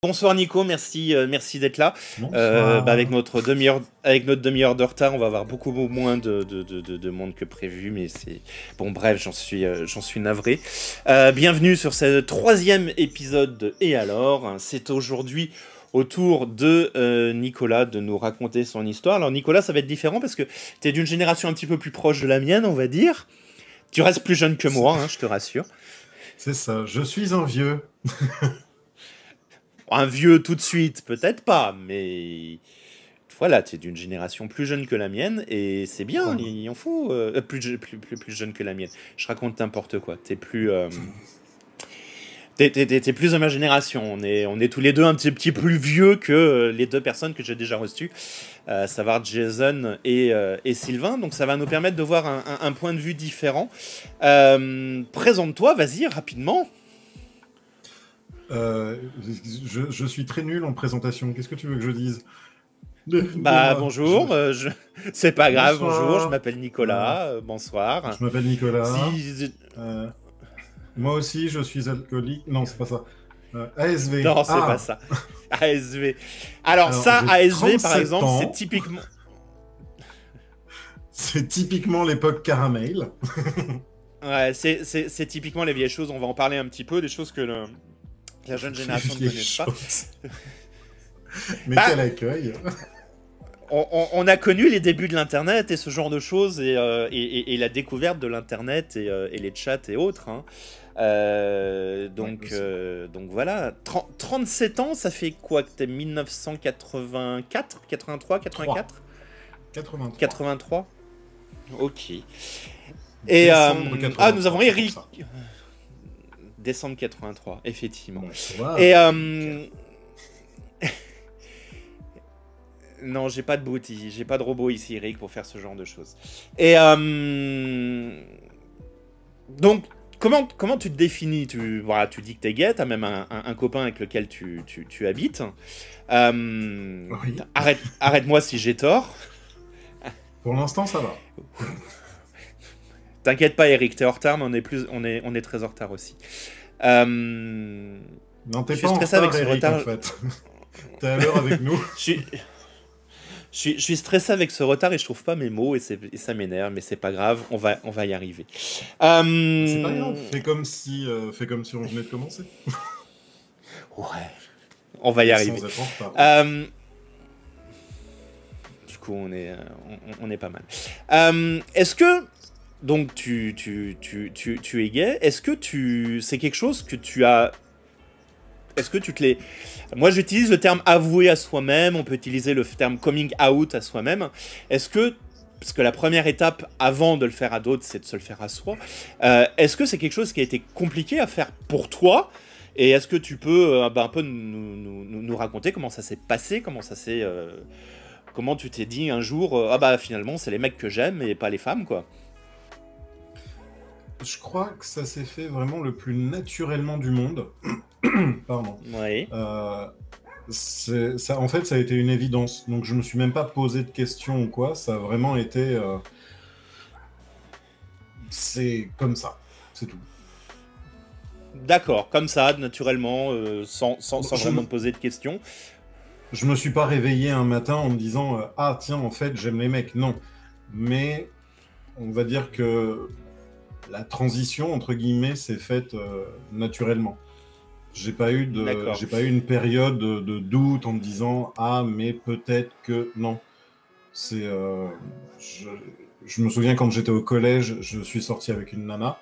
Bonsoir Nico, merci, euh, merci d'être là. Euh, bah, avec notre demi-heure, avec notre demi-heure de retard, on va avoir beaucoup moins de, de, de, monde que prévu, mais c'est bon. Bref, j'en suis, euh, j'en suis navré. bienvenue sur ce troisième épisode de Et alors? C'est aujourd'hui au tour de Nicolas de nous raconter son histoire. Alors Nicolas, ça va être différent parce que tu es d'une génération un petit peu plus proche de la mienne, on va dire. Tu restes plus jeune que moi, hein, je te rassure. C'est ça. Je suis un vieux. Un vieux tout de suite, peut-être pas, mais voilà, tu es d'une génération plus jeune que la mienne et c'est bien, il en faut. Euh, plus, plus, plus, plus, jeune que la mienne. Je raconte n'importe quoi. T'es plus. Euh, T'es, plus de ma génération. On est, on est tous les deux un petit, petit plus vieux que euh, les deux personnes que j'ai déjà reçues, euh, à savoir Jason et, et, Sylvain. Donc ça va nous permettre de voir un, un, un point de vue différent. présente-toi, vas-y, rapidement. Euh, je, suis très nul en présentation. Qu'est-ce que tu veux que je dise? Bah bonjour, euh, je... c'est pas grave, bonjour, je m'appelle Nicolas, euh, bonsoir. Je m'appelle Nicolas. moi aussi, je suis alcoolique. Non, c'est pas ça. ASV. Non, c'est ah. pas ça. ASV. Alors, ça, ASV par exemple, c'est typiquement. c'est typiquement l'époque caramel. ouais, c'est typiquement les vieilles choses. On va en parler un petit peu, des choses que le, la jeune génération ne connaît pas. Mais bah, quel accueil on, a connu les débuts de l'Internet et ce genre de choses et, euh, la découverte de l'Internet et, euh, les chats et autres. Hein. Euh, donc, donc voilà, 37 ans, ça fait quoi que t'es 1984 83 84 83. 83 Ok. Et ah, nous avons Eric décembre 83, effectivement. Et euh... non, j'ai pas de boutique, j'ai pas de robot ici, Eric, pour faire ce genre de choses. Et euh... donc, comment, comment tu te définis? Tu, voilà, tu dis que t'es gay, t'as même un, copain avec lequel tu, tu, habites. Euh... Arrête, arrête-moi si j'ai tort. Pour l'instant, ça va. T'inquiète pas, Eric, t'es en retard, mais on est, plus, on est, on est très en retard aussi. Euh... Non, t'es pas en retard, avec ce retard. En fait. t'es à l'heure avec nous. je, suis... Je, suis, je suis, stressé avec ce retard et je trouve pas mes mots et, et ça m'énerve, mais c'est pas grave, on va, on va y arriver. Euh... C'est pas grave, fais comme, si, euh, fais comme si on venait de commencer. ouais, on va y arriver. Euh... Du coup, on est, on, on est pas mal. Euh, est-ce que donc tu, tu, tu, tu, tu es gay. Est-ce que tu c'est quelque chose que tu as est-ce que tu te l'es Moi, j'utilise le terme avouer à soi-même. On peut utiliser le terme coming out à soi-même. Est-ce que parce que la première étape avant de le faire à d'autres, c'est de se le faire à soi. Euh, est-ce que c'est quelque chose qui a été compliqué à faire pour toi? Et est-ce que tu peux euh, bah, un peu nous, nous, nous, raconter comment ça s'est passé, comment ça s'est, euh, comment tu t'es dit un jour, ah bah finalement c'est les mecs que j'aime et pas les femmes quoi je crois que ça s'est fait vraiment le plus naturellement du monde. Pardon. Oui. Euh, ça, en fait, ça a été une évidence. Donc, je me suis même pas posé de questions ou quoi. Ça a vraiment été. Euh, c'est comme ça. C'est tout. D'accord, comme ça, naturellement, euh, sans, sans, sans vraiment me... poser de questions. Je me suis pas réveillé un matin en me disant Ah, tiens, en fait, j'aime les mecs. Non. Mais on va dire que la transition entre guillemets s'est faite euh, naturellement. J'ai pas eu de, j'ai pas eu une période de, doute en me disant ah mais peut-être que non. C'est, euh, je, me souviens quand j'étais au collège, je suis sorti avec une nana.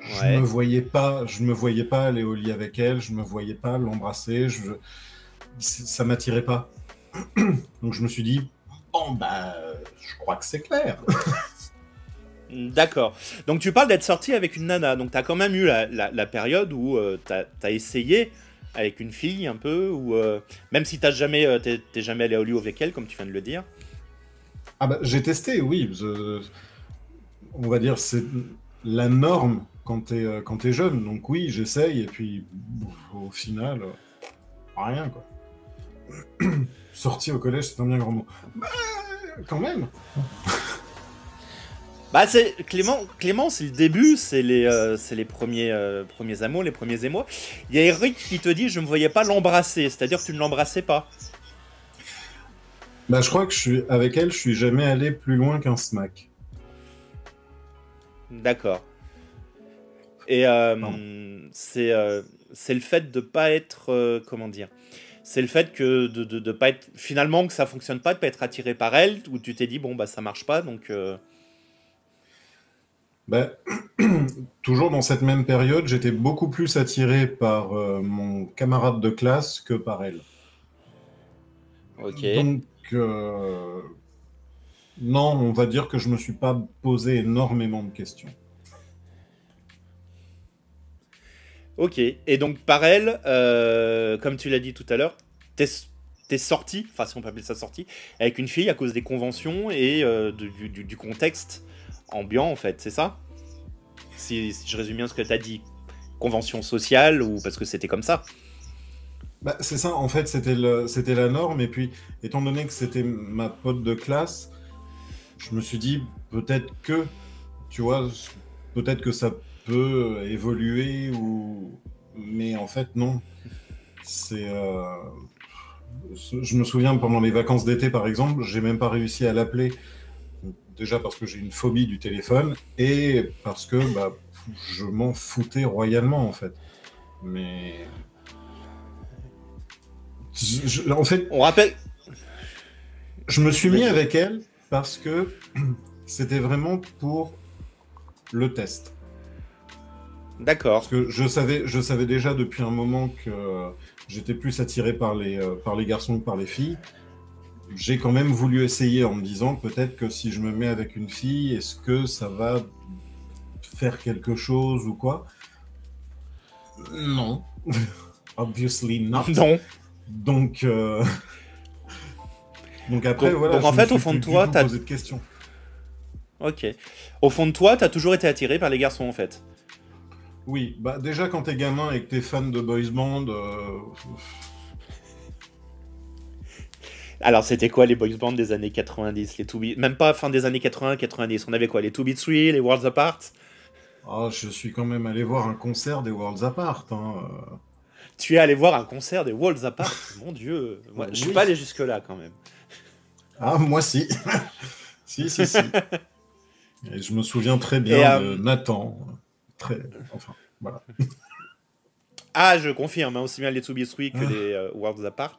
Je ne me voyais pas, je me voyais pas aller au lit avec elle, je me voyais pas l'embrasser, je, ça m'attirait pas. Donc je me suis dit bon bah je crois que c'est clair. D'accord. Donc tu parles d'être sorti avec une nana. Donc tu as quand même eu la, période où euh, tu as, essayé avec une fille un peu, ou euh, même si tu jamais, euh, jamais allé au lieu avec elle, comme tu viens de le dire. Ah bah, j'ai testé, oui. On va dire c'est la norme quand tu es, es jeune. Donc oui, j'essaye, et puis au final, rien quoi. Sorti au collège, c'est un bien grand mot. Bah, quand même Bah, c'est Clément, Clément c'est le début, c'est les, euh, c'est les premiers, euh, premiers amours, les premiers émois. Il y a Eric qui te dit Je ne voyais pas l'embrasser, c'est-à-dire que tu ne l'embrassais pas. Bah, je crois que je suis, avec elle, je suis jamais allé plus loin qu'un smack. D'accord. Et c'est, c'est le fait de pas être. comment dire c'est le fait que de, de, pas être finalement que ça fonctionne pas de pas être attiré par elle où tu t'es dit bon bah ça marche pas donc bah, toujours dans cette même période j'étais beaucoup plus attiré par euh, mon camarade de classe que par elle. Ok. Donc euh, non on va dire que je me suis pas posé énormément de questions. Ok, et donc par elle, euh, comme tu l'as dit tout à l'heure, t'es es sorti, enfin si on peut appeler ça sorti, avec une fille à cause des conventions et euh, du, contexte ambiant en fait, c'est ça? Si, je résume bien ce que tu as dit, convention sociale ou parce que c'était comme ça? Bah, C'est ça, en fait c'était la norme et puis étant donné que c'était ma pote de classe, je me suis dit peut-être que, tu vois, peut-être que ça peut évoluer ou mais en fait non. C'est euh, je me souviens pendant les vacances d'été par exemple j'ai même pas réussi à l'appeler déjà parce que j'ai une phobie du téléphone et parce que bah, je m'en foutais royalement en fait mais en fait on rappelle je me suis mis avec elle parce que c'était vraiment pour le test D'accord. Parce que je savais, je savais déjà depuis un moment que j'étais plus attiré par les, euh, par les garçons que par les filles. J'ai quand même voulu essayer en me disant peut-être que si je me mets avec une fille, est-ce que ça va faire quelque chose ou quoi? Non. Obviously not. Non. Donc, euh, donc après, voilà. Donc en fait, au fond de toi, t'as posé de questions. Ok. Au fond de toi, t'as toujours été attiré par les garçons, en fait. Oui, bah déjà quand t'es gamin et que t'es fan de boys band. Euh, Alors c'était quoi les boys band des années 90 les two Même pas fin des années 80-90. On avait quoi Les 2 Beat 3, les Worlds Apart? Ah, je suis quand même allé voir un concert des Worlds Apart. Hein. Euh. Tu es allé voir un concert des Worlds Apart? Mon dieu moi, Je suis pas allé jusque-là quand même. Ah, moi si Si, si, si. Et je me souviens très bien de euh, Nathan très. Enfin, voilà. Ah, je confirme, hein, aussi bien les To Be que ah. les euh, Worlds Apart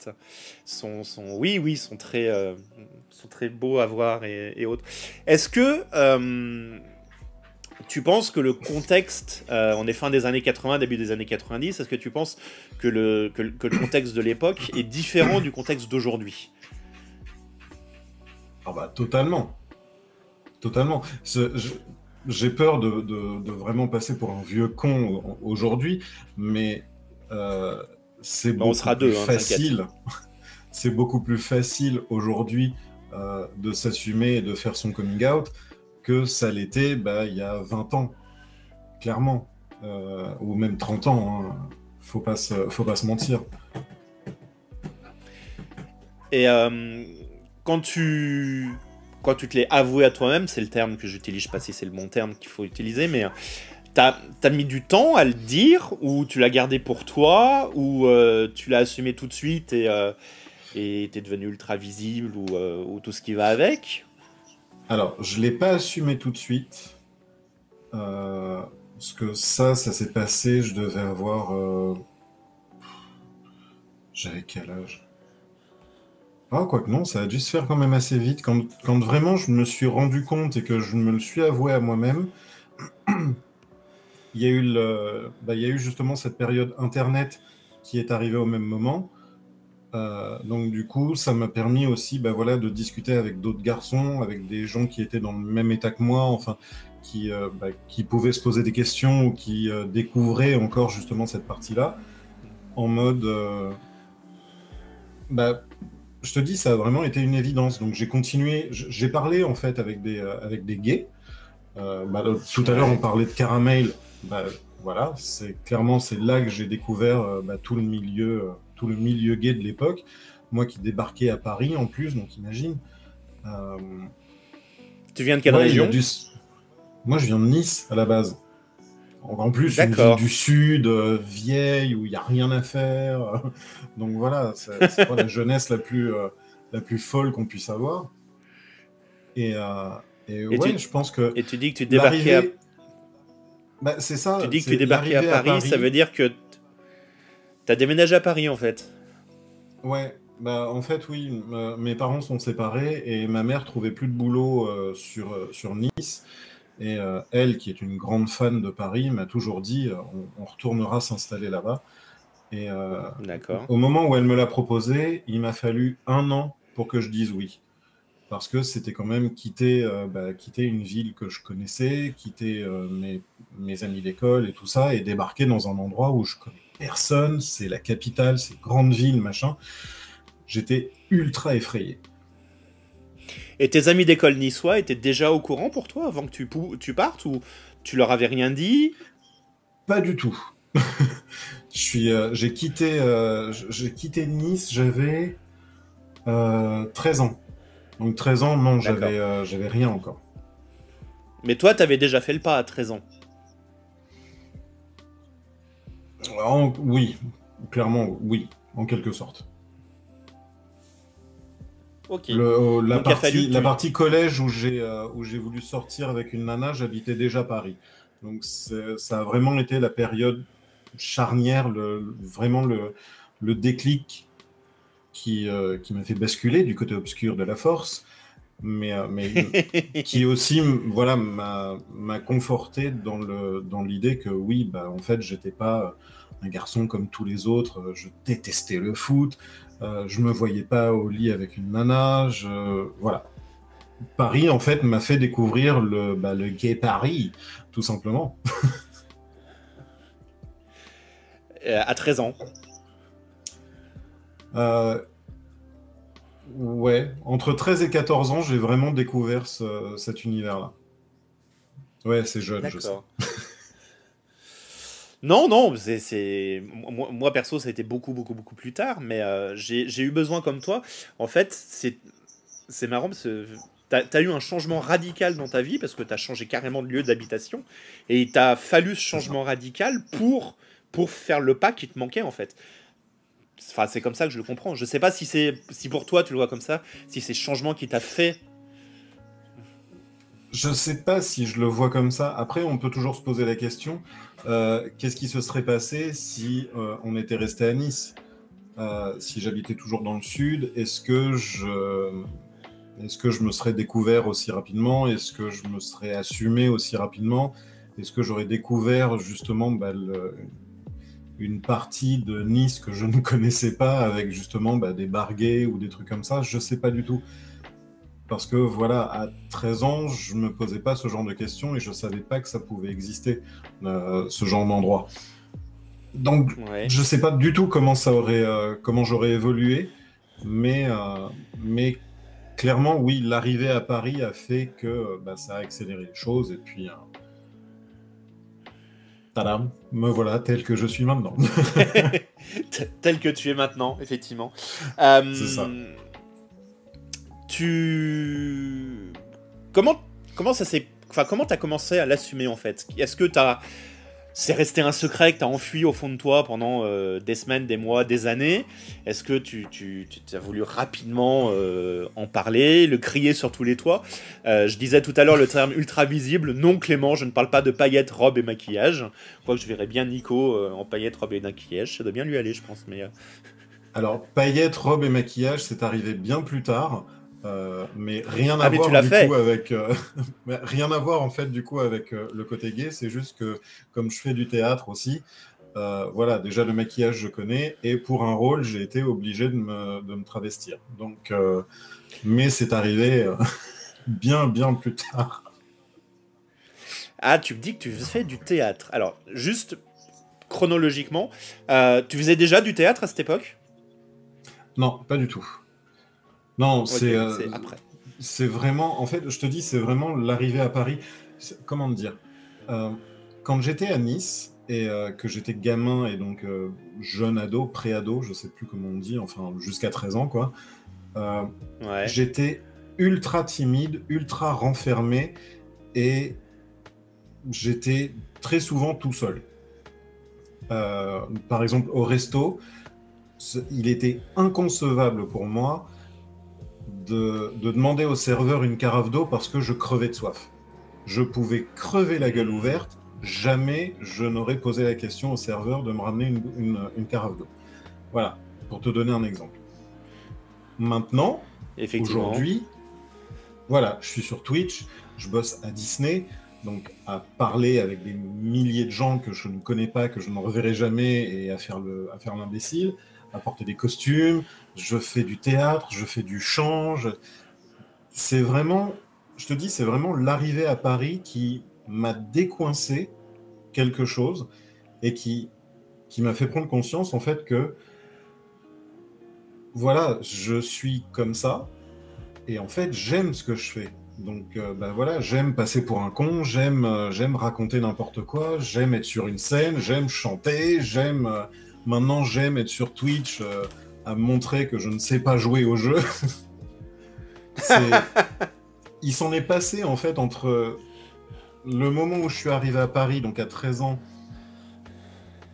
sont, sont, oui, oui, sont très, euh, sont très beaux à voir et, autres. Est-ce que euh, tu penses que le contexte, on est fin des années 80, début des années 90, est-ce que tu penses que le, que, le contexte de l'époque est différent du contexte d'aujourd'hui? Ah bah totalement, totalement. je, j'ai peur de, vraiment passer pour un vieux con aujourd'hui, mais euh, c'est beaucoup plus hein, facile. c'est beaucoup plus facile aujourd'hui euh, de s'assumer et de faire son coming out que ça l'était bah, il y a 20 ans, clairement, euh, ou même 30 ans. Hein. Faut pas faut pas se mentir. Et quand tu quand tu te l'es avoué à toi-même, c'est le terme que j'utilise, je sais pas si c'est le bon terme qu'il faut utiliser, mais euh, t'as as mis du temps à le dire, ou tu l'as gardé pour toi, ou euh, tu l'as assumé tout de suite et euh, t'es devenu ultra visible, ou, ou, tout ce qui va avec? Alors, je l'ai pas assumé tout de suite, parce que ça, ça s'est passé, je devais avoir... J'avais quel âge? Ah, quoi que non, ça a dû se faire quand même assez vite. Quand, quand, vraiment je me suis rendu compte et que je me le suis avoué à moi-même, il, y a eu bah, il y a eu justement cette période Internet qui est arrivée au même moment. Euh, donc du coup, ça m'a permis aussi bah, voilà, de discuter avec d'autres garçons, avec des gens qui étaient dans le même état que moi, enfin, qui, euh, bah, qui pouvaient se poser des questions ou qui euh, découvraient encore justement cette partie-là, en mode... bah, je te dis, ça a vraiment été une évidence. Donc j'ai continué, j'ai parlé en fait avec des, euh, avec des gays. Euh, bah, tout à l'heure, on parlait de caramel. Bah, voilà, c'est clairement c'est là que j'ai découvert euh, bah, tout le milieu, tout le milieu gay de l'époque. Moi qui débarquais à Paris en plus, donc imagine. tu viens de quelle région? Moi, je viens de Nice à la base. En plus, une ville du sud, euh, vieille, où il n'y a rien à faire. Donc voilà, c'est pas la jeunesse la plus, euh, la plus folle qu'on puisse avoir. Et, euh, et, ouais, je pense que. Et tu dis que tu débarquais à. Bah, c'est ça. Tu dis que tu débarquais à Paris, ça veut dire que tu as déménagé à Paris en fait. Ouais, bah en fait oui, mes parents sont séparés et ma mère trouvait plus de boulot sur, sur Nice. Et euh, elle, qui est une grande fan de Paris, m'a toujours dit euh, on, retournera s'installer là-bas. Et euh, au moment où elle me l'a proposé, il m'a fallu un an pour que je dise oui. Parce que c'était quand même quitter, bah, quitter une ville que je connaissais, quitter mes, mes, amis d'école et tout ça, et débarquer dans un endroit où je connais personne, c'est la capitale, c'est grande ville, machin. J'étais ultra effrayé. Et tes amis d'école niçois étaient déjà au courant pour toi avant que tu, tu partes ou tu leur avais rien dit? Pas du tout. Euh, j'ai quitté, euh, j'ai quitté Nice, j'avais 13 euh, ans. Donc 13 ans, non, j'avais, j'avais rien encore. Mais toi, tu avais déjà fait le pas à 13 ans. oui, clairement, oui, en quelque sorte. Euh, la, partie, la partie collège où j'ai euh, où j'ai voulu sortir avec une nana, j'habitais déjà Paris. Donc ça a vraiment été la période charnière, le, vraiment le, le déclic qui, euh, qui m'a fait basculer du côté obscur de la force, mais, mais qui aussi voilà, m'a conforté dans l'idée dans que oui, bah, en fait, j'étais pas un garçon comme tous les autres, je détestais le foot, euh, je me voyais pas au lit avec une nana. Voilà. Paris, en fait, m'a fait découvrir le, bah, le gay Paris, tout simplement. Euh, à 13 ans. Euh, ouais, entre 13 et 14 ans, j'ai vraiment découvert cet univers-là. Ouais, c'est jeune, je sais. Non, non, c'est moi, perso, ça a été beaucoup, beaucoup, beaucoup plus tard, mais euh, j'ai eu besoin comme toi. En fait, c'est marrant parce que tu as, eu un changement radical dans ta vie parce que tu as changé carrément de lieu d'habitation et il t'a fallu ce changement radical pour, pour faire le pas qui te manquait en fait. Enfin, c'est comme ça que je le comprends. Je sais pas si c'est si pour toi tu le vois comme ça, si c'est ce changement qui t'a fait je sais pas si je le vois comme ça. Après, on peut toujours se poser la question euh, qu'est-ce qui se serait passé si euh, on était resté à Nice? Euh, Si j'habitais toujours dans le sud, est-ce que je est-ce que je me serais découvert aussi rapidement? Est-ce que je me serais assumé aussi rapidement? Est-ce que j'aurais découvert justement bah, une partie de Nice que je ne connaissais pas avec justement bah, des barguets ou des trucs comme ça? Je ne sais pas du tout. Parce que voilà, à 13 ans, je me posais pas ce genre de questions et je savais pas que ça pouvait exister, euh, ce genre d'endroit. Donc, je sais pas du tout comment ça aurait, euh, comment j'aurais évolué, mais, euh, mais clairement, oui, l'arrivée à Paris a fait que bah, ça a accéléré les choses et puis. Tadam, me voilà tel que je suis maintenant. tel que tu es maintenant, effectivement. C'est ça tu comment comment ça s'est enfin comment t'as commencé à l'assumer en fait? Est-ce que t'as c'est resté un secret que t'as enfui au fond de toi pendant euh, des semaines, des mois, des années? Est-ce que tu, tu, as voulu rapidement euh, en parler, le crier sur tous les toits? Euh, Je disais tout à l'heure le terme ultra visible. Non, Clément, je ne parle pas de paillettes, robes et maquillage. Quoique je verrais bien Nico en paillettes, robes et maquillage. Ça doit bien lui aller, je pense. Mais alors paillettes, robes et maquillage, c'est arrivé bien plus tard. Euh, mais rien à ah, voir du coup avec euh, rien à voir en fait du coup avec euh, le côté gay. C'est juste que comme je fais du théâtre aussi voilà déjà le maquillage je connais. Et pour un rôle j'ai été obligé de me, de me travestir. Donc mais c'est arrivé bien bien plus tard. Ah tu me dis que tu fais du théâtre. Alors juste chronologiquement tu faisais déjà du théâtre à cette époque? Non pas du tout non, c'est euh, c'est vraiment, en fait, je te dis, c'est vraiment l'arrivée à Paris. Comment dire euh, Quand j'étais à Nice et euh, que j'étais gamin et donc jeune ado, pré-ado, je sais plus comment on dit, enfin jusqu'à 13 ans quoi, j'étais ultra timide, ultra renfermé et j'étais très souvent tout seul. Euh, par exemple, au resto, il était inconcevable pour moi de, demander au serveur une carafe d'eau parce que je crevais de soif. Je pouvais crever la gueule ouverte, jamais je n'aurais posé la question au serveur de me ramener une, carafe d'eau. Voilà, pour te donner un exemple. Maintenant, aujourd'hui, voilà, je suis sur Twitch, je bosse à Disney, donc à parler avec des milliers de gens que je ne connais pas, que je ne reverrai jamais, et à faire l'imbécile, à, à porter des costumes. Je fais du théâtre, je fais du chant. C'est vraiment, je te dis, c'est vraiment l'arrivée à Paris qui m'a décoincé quelque chose et qui, qui m'a fait prendre conscience en fait que voilà, je suis comme ça et en fait j'aime ce que je fais. Donc euh, bah voilà, j'aime passer pour un con, j'aime euh, j'aime raconter n'importe quoi, j'aime être sur une scène, j'aime chanter, j'aime euh, maintenant j'aime être sur Twitch à montrer que je ne sais pas jouer au jeu. Il s'en est passé en fait entre le moment où je suis arrivé à Paris, donc à 13 ans,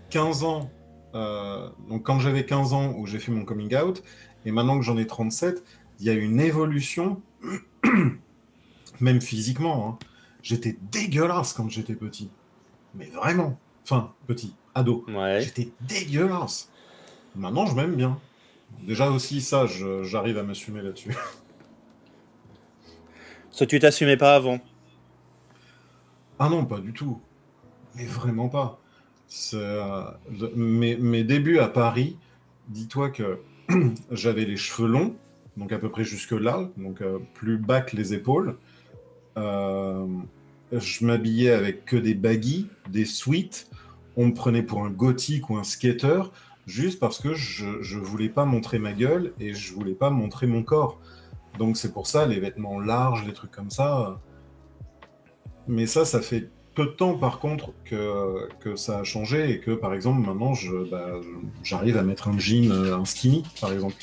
15 ans, donc quand j'avais 15 ans où j'ai fait mon coming out, et maintenant que j'en ai 37, il y a une évolution même physiquement. Hein. J'étais dégueulasse quand j'étais petit. Mais vraiment. Enfin, petit, ado. J'étais dégueulasse. Maintenant, je m'aime bien. Déjà aussi, ça, j'arrive à m'assumer là-dessus. Ça, tu t'assumais pas avant? Ah non, pas du tout. Mais vraiment pas. Euh, mes, mes, débuts à Paris, dis-toi que j'avais les cheveux longs, donc à peu près jusque là, donc euh, plus bas que les épaules. Euh, je m'habillais avec que des baggy, des suites. On me prenait pour un gothique ou un skater juste parce que je, je voulais pas montrer ma gueule et je voulais pas montrer mon corps. Donc c'est pour ça les vêtements larges, les trucs comme ça. Mais ça, ça fait peu de temps par contre que, que ça a changé et que par exemple maintenant bah, j'arrive à mettre un jean, euh, un skinny par exemple.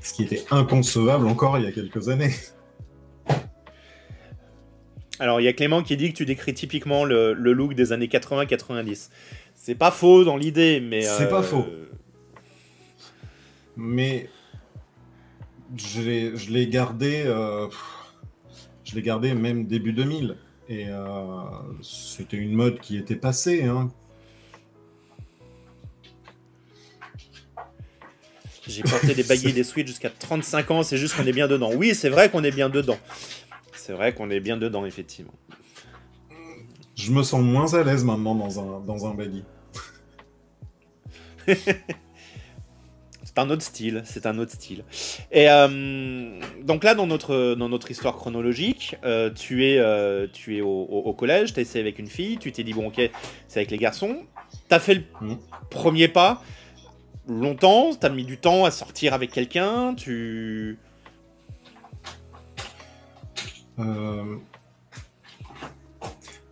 Ce qui était inconcevable encore il y a quelques années. Alors, il y a Clément qui dit que tu décris typiquement le, look des années 80-90. C'est pas faux dans l'idée, mais. C'est pas euh, faux. Mais. Je l'ai gardé. Euh, je l'ai gardé même début 2000. Et euh, c'était une mode qui était passée. Hein. J'ai porté des baguilles et des suites jusqu'à 35 ans, c'est juste qu'on est bien dedans. Oui, c'est vrai qu'on est bien dedans c'est vrai qu'on est bien dedans, effectivement. Je me sens moins à l'aise maintenant dans un, dans un baggy. c'est un autre style, c'est un autre style. Et euh, donc là, dans notre, dans notre histoire chronologique, euh, tu es, euh, tu es au, collège, tu as essayé avec une fille, tu t'es dit, bon, ok, c'est avec les garçons. Tu as fait le mmh. premier pas longtemps, tu as mis du temps à sortir avec quelqu'un, tu...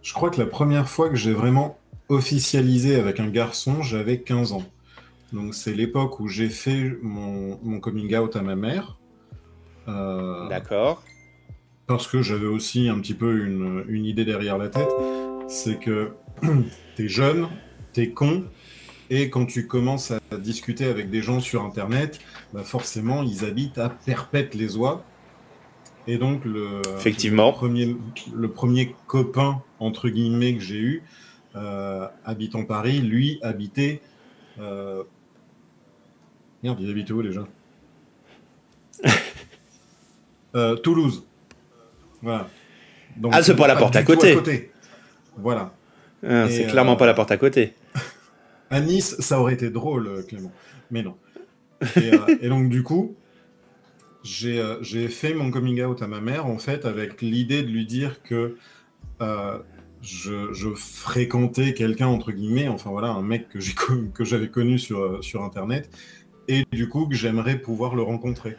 Je crois que la première fois que j'ai vraiment officialisé avec un garçon, j'avais 15 ans. Donc c'est l'époque où j'ai fait mon, coming out à ma mère. Euh, D'accord. Parce que j'avais aussi un petit peu une, idée derrière la tête. C'est que t'es jeune, t'es con, et quand tu commences à discuter avec des gens sur Internet, bah forcément ils habitent à perpète les oies. Et donc, le, Effectivement. premier, le premier copain, entre guillemets, que j'ai eu, euh, habitant Paris, lui habitait. Euh... Merde, il habitait où déjà euh, Toulouse. Voilà. ah, c'est pas la porte à côté. Voilà. Ah, c'est clairement pas la porte à côté. À Nice, ça aurait été drôle, Clément. Mais non. Et, et donc, du coup, euh, j'ai fait mon coming out à ma mère, en fait, avec l'idée de lui dire que euh, je, fréquentais quelqu'un, entre guillemets, enfin voilà, un mec que j'avais connu sur, euh, sur Internet, et du coup que j'aimerais pouvoir le rencontrer.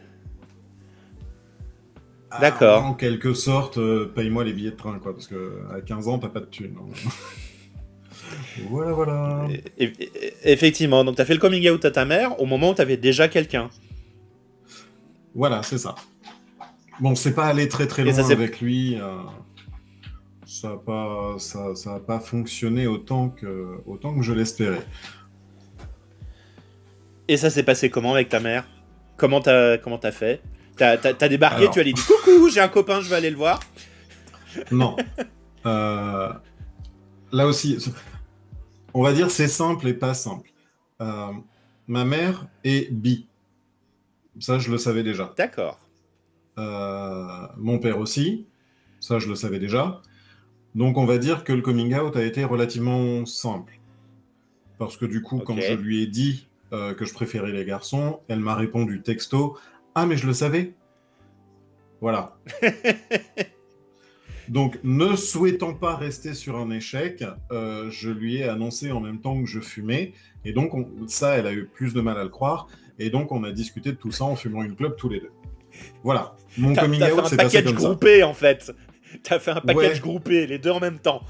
D'accord. en quelque sorte, paye-moi les billets de train, quoi, parce que à 15 ans, t'as pas de thunes. Hein. voilà, voilà. effectivement, donc tu as fait le coming out à ta mère au moment où tu avais déjà quelqu'un. Voilà, c'est ça. Bon, c'est pas aller très très loin avec lui. Euh, ça n'a pas, ça, ça a pas fonctionné autant que, autant que je l'espérais. Et ça s'est passé comment avec ta mère? Comment t'as comment as fait? T'as as, débarqué, tu as dit coucou, j'ai un copain, je vais aller le voir. Non. Euh, là aussi, on va dire c'est simple et pas simple. Euh, ma mère est bi. Ça, je le savais déjà. D'accord. Euh, mon père aussi. Ça, je le savais déjà. Donc, on va dire que le coming out a été relativement simple. Parce que du coup, quand je lui ai dit euh, que je préférais les garçons, elle m'a répondu texto Ah, mais je le savais. Voilà. Donc, ne souhaitant pas rester sur un échec, euh, je lui ai annoncé en même temps que je fumais. Et donc, ça, elle a eu plus de mal à le croire. Et donc, on a discuté de tout ça en fumant une clope tous les deux. Voilà. Mon coming out, c'est passé comme groupé, en fait. T'as fait un package groupé, les deux en même temps.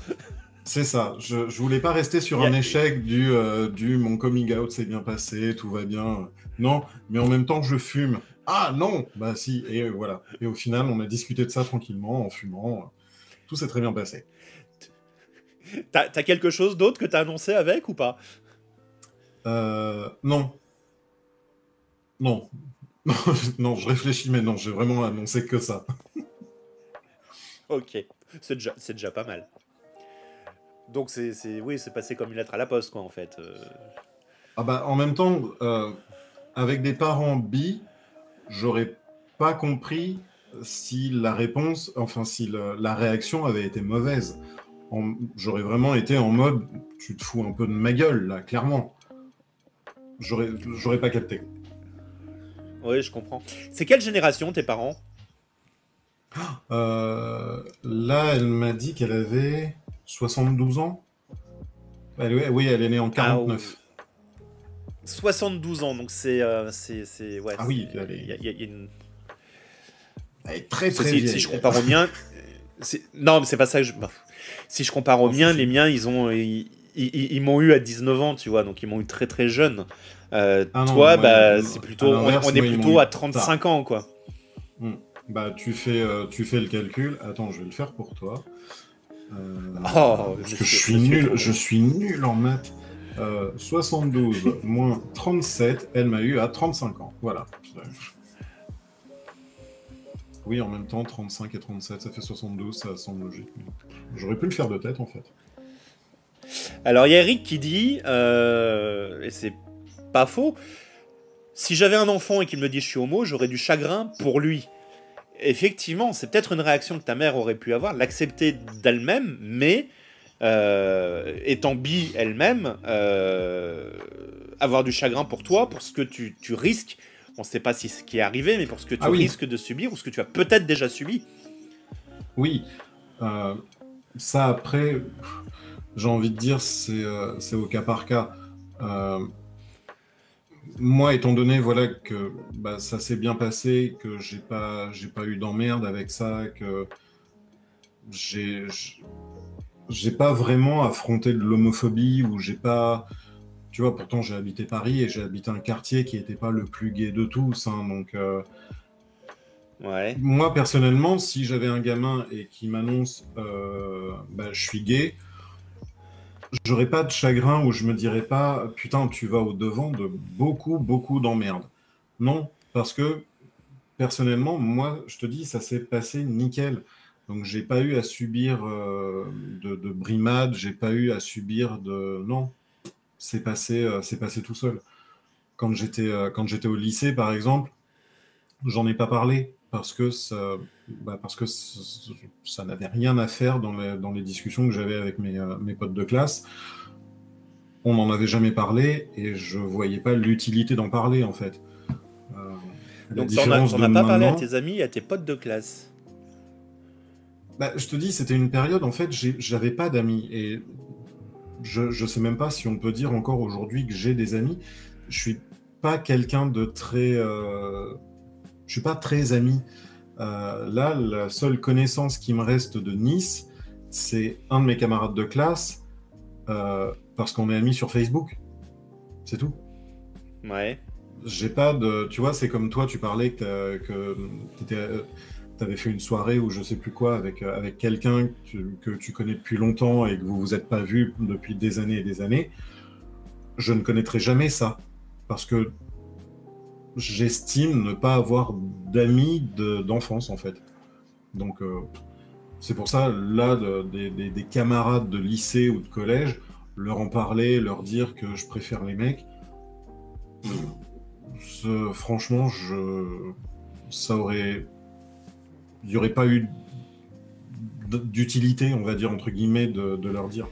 C'est ça. Je, je voulais pas rester sur un échec du, euh, du mon coming out s'est bien passé, tout va bien. Non, mais en même temps, je fume. Ah non Bah si, et voilà. Et au final, on a discuté de ça tranquillement en fumant. Tout s'est très bien passé. T'as as quelque chose d'autre que t'as annoncé avec ou pas? Euh, Non. Non. non, je réfléchis, mais non, j'ai vraiment annoncé que ça. ok, c'est déjà, déjà pas mal. Donc c'est, oui, c'est passé comme une lettre à la poste, quoi, en fait. Euh. Ah bah, en même temps, euh, avec des parents bi, j'aurais pas compris si la réponse, enfin si la réaction avait été mauvaise. J'aurais vraiment été en mode, tu te fous un peu de ma gueule, là, clairement. J'aurais, j'aurais pas capté. Oui, je comprends. C'est quelle génération tes parents? Euh, Là, elle m'a dit qu'elle avait 72 ans? oui, elle est née en 49. 72 ans, donc c'est. Euh, ouais, ah oui, elle est... Elle est très très si, si je compare aux miens. Non, mais c'est pas ça que je. Si je compare aux miens, les miens, ils ont. Ils, m'ont eu à 19 ans, tu vois, donc ils m'ont eu très très jeune. Euh, ah toi, bah, c'est plutôt, on, est plutôt à 35 ans, quoi. Hmm. Bah, tu fais, euh, tu fais le calcul. Attends, je vais le faire pour toi. Euh, oh, parce que je suis nul, je suis nul en maths. 72 moins 37, elle m'a eu à 35 ans. Voilà. Oui, en même temps, 35 et 37, ça fait 72, ça semble logique. J'aurais pu le faire de tête, en fait. Alors, il y a Eric qui dit, et c'est pas faux. Si j'avais un enfant et qu'il me dit je suis homo, j'aurais du chagrin pour lui. Effectivement, c'est peut-être une réaction que ta mère aurait pu avoir, l'accepter d'elle-même, mais euh, étant bi elle-même, euh, avoir du chagrin pour toi, pour ce que tu, risques. On ne sait pas si ce qui est arrivé, mais pour ce que tu ah risques de subir ou ce que tu as peut-être déjà subi. Oui. Euh, ça, après, j'ai envie de dire, c'est au cas par cas moi, étant donné voilà que bah, ça s'est bien passé, que j'ai pas j'ai pas eu d'emmerde avec ça, que j'ai j'ai pas vraiment affronté de l'homophobie ou j'ai pas tu vois pourtant j'ai habité Paris et j'ai habité un quartier qui n'était pas le plus gay de tous hein, donc euh, ouais. moi personnellement si j'avais un gamin et qui m'annonce euh, bah, je suis gay j'aurais pas de chagrin où je me dirais pas putain tu vas au devant de beaucoup beaucoup d'emmerdes. Non, parce que personnellement moi je te dis ça s'est passé nickel. Donc j'ai pas eu à subir euh, de, de, brimade, j'ai pas eu à subir de non, c'est passé euh, c'est passé tout seul. Quand j'étais euh, quand j'étais au lycée par exemple, j'en ai pas parlé parce que ça, bah parce que ça n'avait rien à faire dans les, dans les discussions que j'avais avec mes, euh, mes, potes de classe. On n'en avait jamais parlé et je voyais pas l'utilité d'en parler en fait. Euh, Donc on n'a pas parlé à tes amis, à tes potes de classe bah, Je te dis, c'était une période, en fait, j'avais pas d'amis. Et je ne sais même pas si on peut dire encore aujourd'hui que j'ai des amis. Je suis pas quelqu'un de très... Euh, je suis pas très ami. Euh, là, la seule connaissance qui me reste de Nice, c'est un de mes camarades de classe, euh, parce qu'on est amis sur Facebook. C'est tout. Ouais. J'ai pas de. Tu vois, c'est comme toi, tu parlais que, que euh, tu avais fait une soirée ou je sais plus quoi avec, avec quelqu'un que, tu connais depuis longtemps et que vous vous êtes pas vu depuis des années et des années, je ne connaîtrai jamais ça. Parce que j'estime ne pas avoir d'amis d'enfance, en fait. Donc, euh, c'est pour ça, là, des camarades de lycée ou de collège, leur en parler, leur dire que je préfère les mecs, franchement, je, ça aurait, il n'y aurait pas eu d'utilité, on va dire entre guillemets, de leur dire.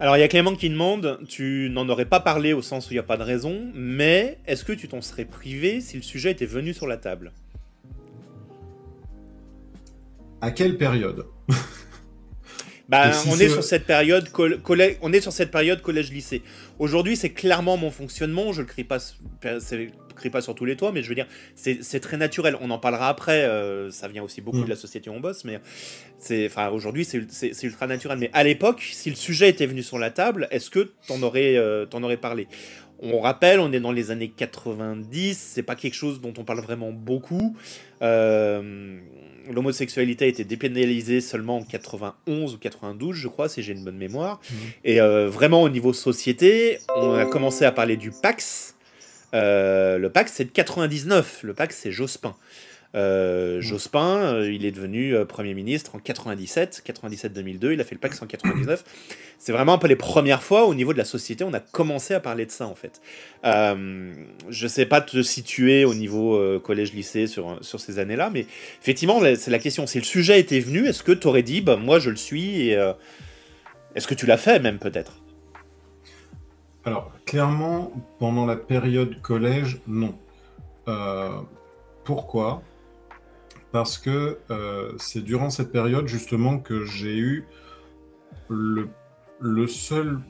Alors il y a Clément qui demande, tu n'en aurais pas parlé au sens où il n'y a pas de raison, mais est-ce que tu t'en serais privé si le sujet était venu sur la table? À quelle période? Bah, on est, sur cette période collège, on est sur cette période collège-lycée. Aujourd'hui, c'est clairement mon fonctionnement. Je le crie pas, crie pas sur tous les toits, mais je veux dire, c'est très naturel. On en parlera après. Euh, ça vient aussi beaucoup mm. de la société où on bosse, mais c'est, enfin, aujourd'hui, c'est ultra naturel. Mais à l'époque, si le sujet était venu sur la table, est-ce que t'en aurais, euh, en aurais parlé? On rappelle, on est dans les années 90, c'est pas quelque chose dont on parle vraiment beaucoup. Euh, l'homosexualité a été dépénalisée seulement en 91 ou 92, je crois, si j'ai une bonne mémoire. Mhm. Et euh, vraiment, au niveau société, on a commencé à parler du Pax. Euh, le Pax, c'est de 99. Le Pax, c'est Jospin. Euh, Jospin, euh, il est devenu euh, Premier ministre en 97, 97-2002, il a fait le Pax en 99. C'est vraiment un peu les premières fois au niveau de la société, on a commencé à parler de ça en fait. je sais pas te situer au niveau collège-lycée sur, sur ces années-là, mais effectivement, c'est la question. Si le sujet était venu, est-ce que tu aurais dit, bah, moi je le suis, et est-ce que tu l'as fait même peut-être? Alors, clairement, pendant la période collège, non. pourquoi? Parce que euh, c'est durant cette période justement que j'ai eu le, seul,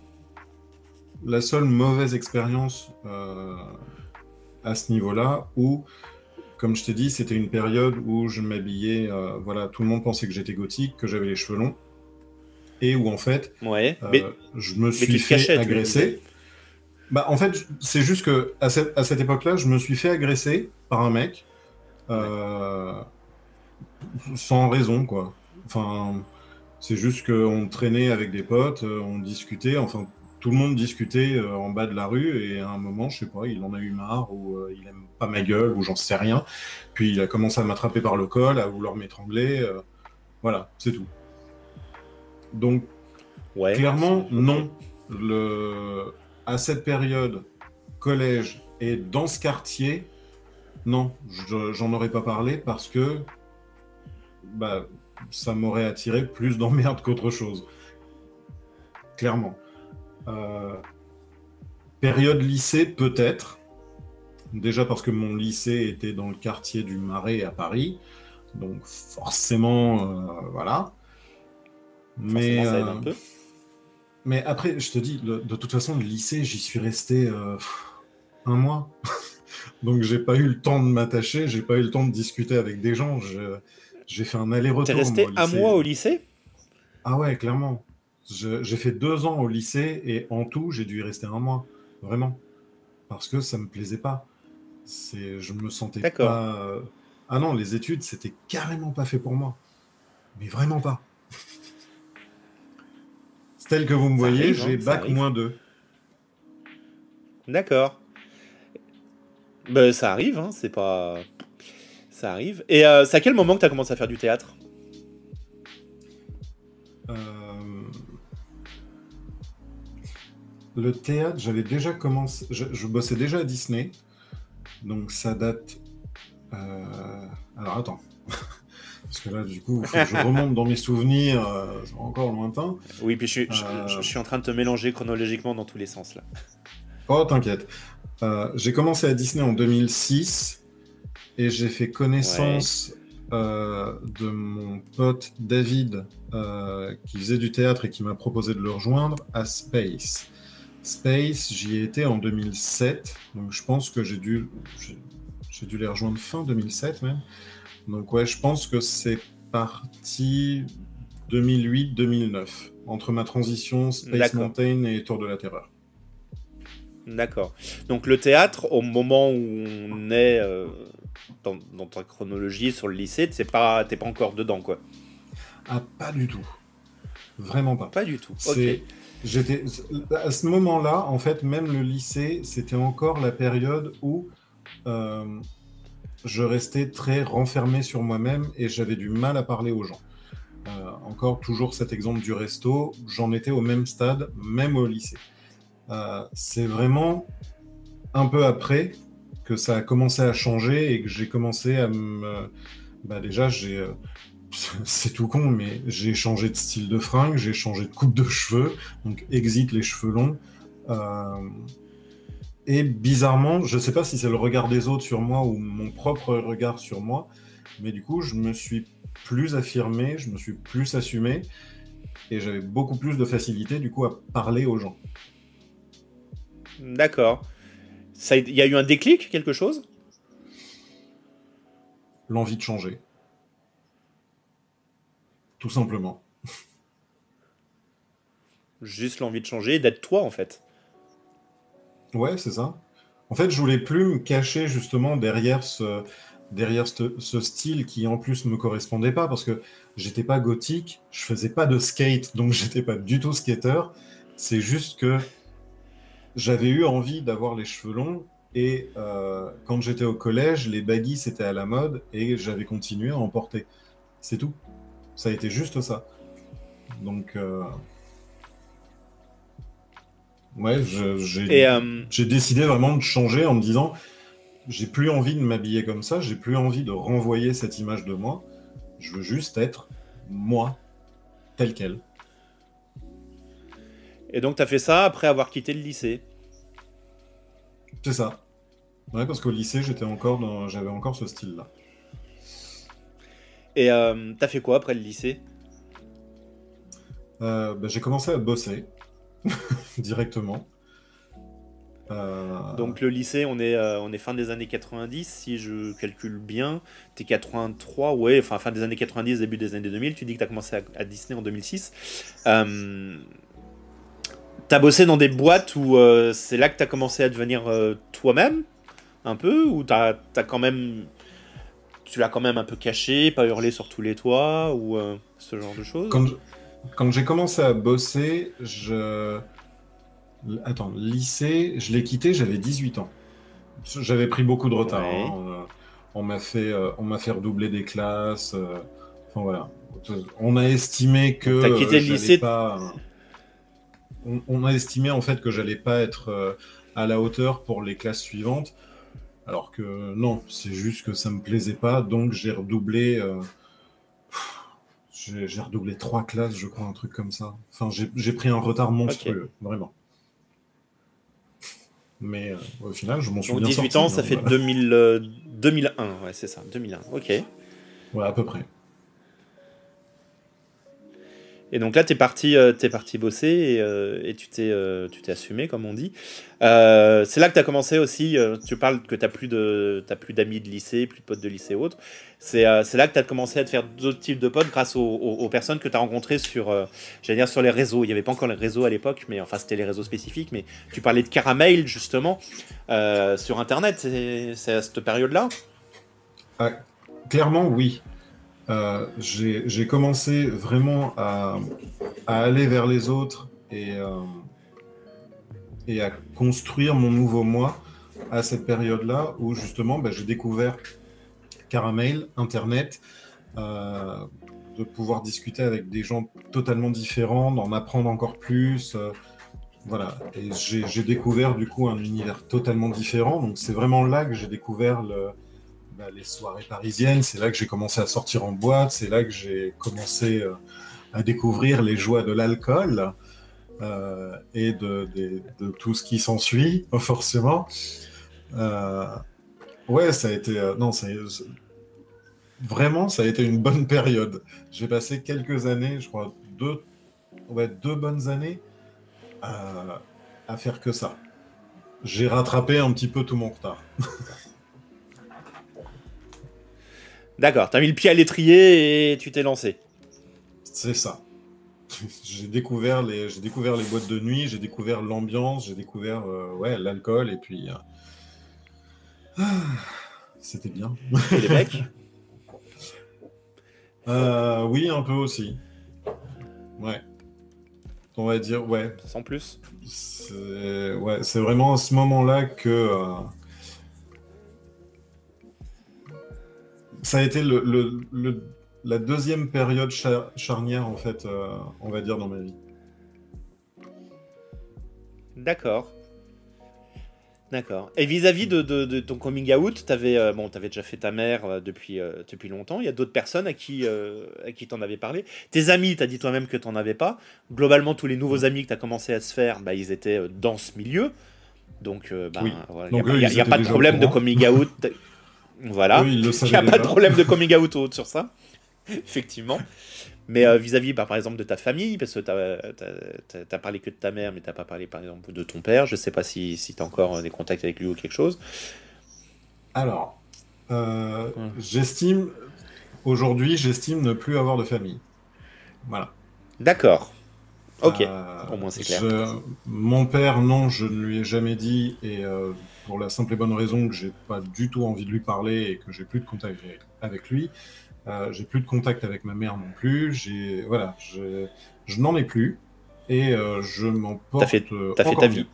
la seule mauvaise expérience euh, à ce niveau-là où, comme je t'ai dit, c'était une période où je m'habillais, euh, voilà, tout le monde pensait que j'étais gothique, que j'avais les cheveux longs, et où en fait, je me suis fait agresser. Bah, en fait, c'est juste que à cette, à cette époque-là, je me suis fait agresser par un mec sans raison, quoi. Enfin, c'est juste qu'on traînait avec des potes, euh, on discutait, enfin, tout le monde discutait euh, en bas de la rue, et à un moment, je sais pas, il en a eu marre, ou euh, il aime pas ma gueule, ou j'en sais rien. Puis il a commencé à m'attraper par le col, à vouloir m'étrangler. voilà, c'est tout. Donc, ouais, clairement, non. Le... À cette période, collège et dans ce quartier, non, j'en aurais pas parlé parce que bah, ça m'aurait attiré plus d'emmerde qu'autre chose. Clairement. Euh, période lycée, peut-être. Déjà parce que mon lycée était dans le quartier du Marais à Paris. Donc forcément, euh, voilà. Mais, euh, mais après, je te dis, de toute façon, le lycée, j'y suis resté un mois. Donc j'ai pas eu le temps de m'attacher, j'ai pas eu le temps de discuter avec des gens. J'ai fait un aller-retour. T'es resté un mois au lycée? Ah ouais, clairement. J'ai fait deux ans au lycée et en tout, j'ai dû y rester un mois. Vraiment. Parce que ça me plaisait pas. Je me sentais pas. Euh, ah non, les études, c'était carrément pas fait pour moi. Mais vraiment pas. Tel que vous me voyez, j'ai hein, bac moins 2. D'accord. Ben, ça arrive, hein, c'est pas. Ça arrive. Et euh, c'est à quel moment que tu as commencé à faire du théâtre? Euh, Le théâtre, j'avais déjà commencé. Je, bossais déjà à Disney. Donc ça date. Euh, alors attends. Parce que là, du coup, je remonte dans mes souvenirs, c'est encore lointain. Oui, puis je, je, suis en train de te mélanger chronologiquement dans tous les sens là. Oh, t'inquiète. J'ai commencé à Disney en 2006 et j'ai fait connaissance euh, de mon pote David euh, qui faisait du théâtre et qui m'a proposé de le rejoindre à Space. Space, j'y ai été en 2007, donc je pense que j'ai dû, j'ai dû les rejoindre fin 2007 même. Donc ouais, je pense que c'est parti 2008-2009, entre ma transition Space Mountain et Tour de la Terreur. D'accord. Donc le théâtre, au moment où on est euh, dans, ta chronologie sur le lycée, t'es pas, pas encore dedans, quoi. Ah, pas du tout. Vraiment pas. Pas du tout. J'étais à ce moment-là, en fait, même le lycée, c'était encore la période où euh, je restais très renfermé sur moi-même et j'avais du mal à parler aux gens. Euh, encore toujours cet exemple du resto, j'en étais au même stade, même au lycée. Euh, c'est vraiment un peu après que ça a commencé à changer et que j'ai commencé à me... Bah déjà, j'ai c'est tout con, mais j'ai changé de style de fringue, j'ai changé de coupe de cheveux, donc exit les cheveux longs. Euh, et bizarrement, je ne sais pas si c'est le regard des autres sur moi ou mon propre regard sur moi, mais du coup, je me suis plus affirmé, je me suis plus assumé, et j'avais beaucoup plus de facilité du coup à parler aux gens. D'accord. Il y a eu un déclic, quelque chose? L'envie de changer tout simplement. Juste l'envie de changer, d'être toi en fait. Ouais, c'est ça. En fait, je voulais plus me cacher justement derrière ce, derrière ce, style qui en plus me correspondait pas parce que j'étais pas gothique, je faisais pas de skate, donc j'étais pas du tout skater. C'est juste que j'avais eu envie d'avoir les cheveux longs et euh, quand j'étais au collège, les baggy c'était à la mode et j'avais continué à en porter. C'est tout. Ça a été juste ça. Donc, euh... ouais, euh, j'ai décidé vraiment de changer en me disant, j'ai plus envie de m'habiller comme ça, j'ai plus envie de renvoyer cette image de moi. Je veux juste être moi, tel quel. Et donc, tu as fait ça après avoir quitté le lycée C'est ça. Ouais, parce qu'au lycée, j'étais encore dans... j'avais encore ce style-là. Et euh, t'as fait quoi après le lycée? Euh, bah, J'ai commencé à bosser directement. Euh, Donc le lycée, on est, on est fin des années 90, si je calcule bien. T'es 83, ouais, enfin fin des années 90, début des années 2000. Tu dis que t'as commencé à, Disney en 2006. t'as bossé dans des boîtes où c'est là que t'as commencé à devenir toi-même, un peu, ou t'as as quand même tu l'as quand même un peu caché, pas hurlé sur tous les toits ou euh, ce genre de choses? Quand, j'ai commencé à bosser, je. Attends, lycée, je l'ai quitté, j'avais 18 ans. J'avais pris beaucoup de retard. Hein. On m'a fait, euh, on fait redoubler des classes. Euh, enfin voilà. On a estimé que. T'as quitté le lycée pas... on, on, a estimé en fait que j'allais pas être à la hauteur pour les classes suivantes. Alors que non, c'est juste que ça me plaisait pas, donc j'ai redoublé. Euh, j'ai redoublé trois classes, je crois, un truc comme ça. Enfin, j'ai pris un retard monstrueux, vraiment. Mais euh, au final, je m'en suis bien 18 ans, ça fait 2000, 2001, ouais, c'est ça, 2001, ok. Ouais, à peu près. Et donc là, tu es, parti, euh, parti bosser et, euh, et tu t'es euh, assumé, comme on dit. c'est là que tu as commencé aussi, tu parles que tu n'as plus d'amis de, lycée, plus de potes de lycée ou autre. C'est là que tu as commencé à te faire d'autres types de potes grâce aux, personnes que tu as rencontrées sur, dire sur les réseaux. Il n'y avait pas encore les réseaux à l'époque, mais enfin c'était les réseaux spécifiques. Mais tu parlais de Caramel justement sur Internet, c'est à cette période-là? Clairement, oui. Euh, j'ai commencé vraiment à, aller vers les autres et, euh, et à construire mon nouveau moi à cette période-là où justement bah, j'ai découvert Caramel, Internet, euh, de pouvoir discuter avec des gens totalement différents, d'en apprendre encore plus. voilà, et j'ai découvert du coup un univers totalement différent. Donc c'est vraiment là que j'ai découvert le, bah, les soirées parisiennes, c'est là que j'ai commencé à sortir en boîte, c'est là que j'ai commencé euh, à découvrir les joies de l'alcool euh, et de, tout ce qui s'ensuit, forcément. Euh, ouais, ça a été. non, ça, vraiment, ça a été une bonne période. J'ai passé quelques années, je crois, deux, ouais, deux bonnes années à faire que ça. J'ai rattrapé un petit peu tout mon retard. D'accord, t'as mis le pied à l'étrier et tu t'es lancé. C'est ça. j'ai découvert les, j'ai découvert les boîtes de nuit, j'ai découvert l'ambiance, j'ai découvert euh, ouais l'alcool et puis euh, c'était bien. Et les mecs Euh, oui, un peu aussi. Ouais. On va dire, ouais. Sans plus C'est ouais, c'est vraiment à ce moment-là que ça a été le, le- le- la deuxième période cha- charnière, en fait, euh, on va dire, dans ma vie. D'accord. D'accord. Et vis-à-vis de, de- de ton coming out, t'avais euh, bon, avais déjà fait ta mère euh, depuis, euh, depuis longtemps. Il y a d'autres personnes à qui à qui t'en avais parlé. Tes amis, t'as dit toi-même que t'en avais pas. Globalement, tous les nouveaux amis que t'as commencé à se faire, bah, ils étaient dans ce milieu. Donc, bah, Oui. voilà, Donc il eux, n'y a, y a pas de problème de coming out. voilà. Le Il n'y a pas de problème de coming out ou autre sur ça, effectivement. Mais euh, vis-à-vis, bah, par exemple, de ta famille, parce que tu as, parlé que de ta mère, mais tu pas parlé, par exemple, de ton père. Je sais pas si, si tu as encore euh, des contacts avec lui ou quelque chose. Alors, euh, j'estime, aujourd'hui, j'estime ne plus avoir de famille. Voilà. D'accord. Ok. Euh, Au moins, c'est clair. je- mon père, non, je ne lui ai jamais dit, et pour la simple et bonne raison que j'ai pas du tout envie de lui parler et que j'ai plus de contact avec, lui. Euh, j'ai plus de contact avec ma mère non plus. J'ai voilà, je, je n'en ai plus et euh, je m'en porte. fait- euh, t'as fait ta vie.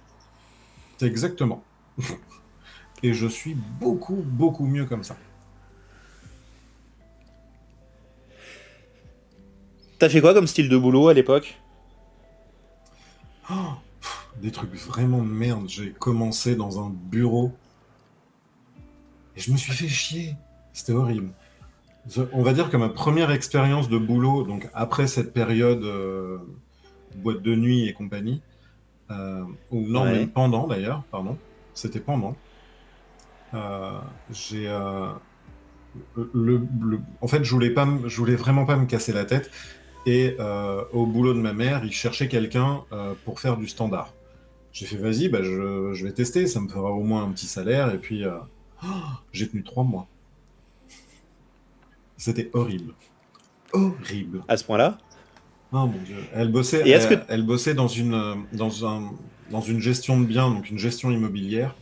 C'est exactement. et je suis beaucoup beaucoup mieux comme ça. T'as fait quoi comme style de boulot à l'époque? Oh, des trucs vraiment de merde. J'ai commencé dans un bureau et je me suis fait chier. C'était horrible. On va dire que ma première expérience de boulot, donc après cette période euh, boîte de nuit et compagnie, euh, ou non, Ouais. même pendant d'ailleurs, pardon, c'était pendant. Euh, j'ai le, le- en fait, je voulais pas, je voulais vraiment pas me casser la tête. Et au boulot de ma mère, il cherchait quelqu'un pour faire du standard. J'ai fait, vas-y, bah, je, je vais tester, ça me fera au moins un petit salaire. Et puis, euh, oh, j'ai tenu trois mois. C'était horrible. Horrible. à ce point-là Oh mon dieu. Elle bossait, elle, que- elle bossait dans une, dans, un, dans une gestion de biens, donc une gestion immobilière.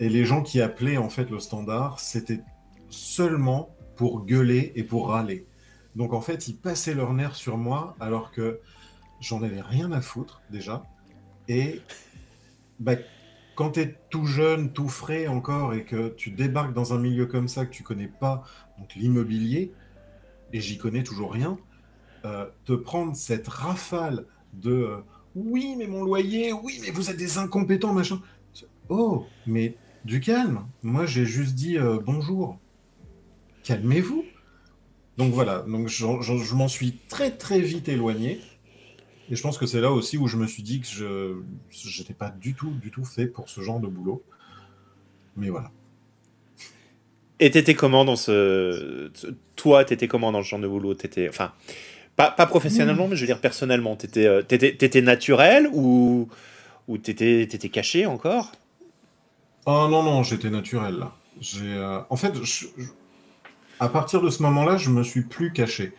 Et les gens qui appelaient en fait le standard, c'était seulement pour gueuler et pour râler. Donc en fait, ils passaient leur nerf sur moi alors que j'en avais rien à foutre déjà. Et bah, quand tu es tout jeune, tout frais encore et que tu débarques dans un milieu comme ça que tu connais pas, donc l'immobilier, et j'y connais toujours rien, euh, te prendre cette rafale de euh, oui, mais mon loyer, oui, mais vous êtes des incompétents, machin. Oh, mais du calme. Moi, j'ai juste dit euh, bonjour. Calmez-vous. Donc voilà, donc j'en- je m'en suis très très vite éloigné. Et je pense que c'est là aussi où je me suis dit que je j'étais pas du tout du tout fait pour ce genre de boulot. Mais voilà. Et t'étais comment dans ce. Toi, t'étais comment dans ce genre de boulot? T'étais. Enfin, pas, pas professionnellement, mais je veux dire personnellement. T'étais euh, t'étais naturel ou, ou t'étais t'étais caché encore? Oh non, non, j'étais naturel là. Euh, En fait, je- à partir de ce moment-là, je me suis plus caché.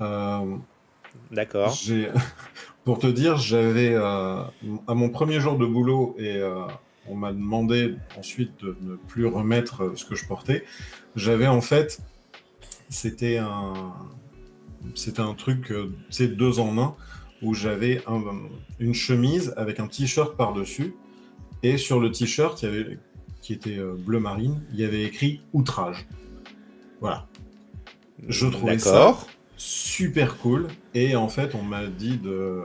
Euh, D'accord. Pour te dire, j'avais euh, à mon premier jour de boulot et euh, on m'a demandé ensuite de ne plus remettre euh, ce que je portais. J'avais en fait, c'était un, c'était un truc, c'est deux en un, où j'avais un- une chemise avec un t-shirt par-dessus et sur le t-shirt, il y avait, qui était bleu marine, il y avait écrit outrage. Voilà. Je trouvais ça D'accord. Super cool. Et en fait, on m'a dit de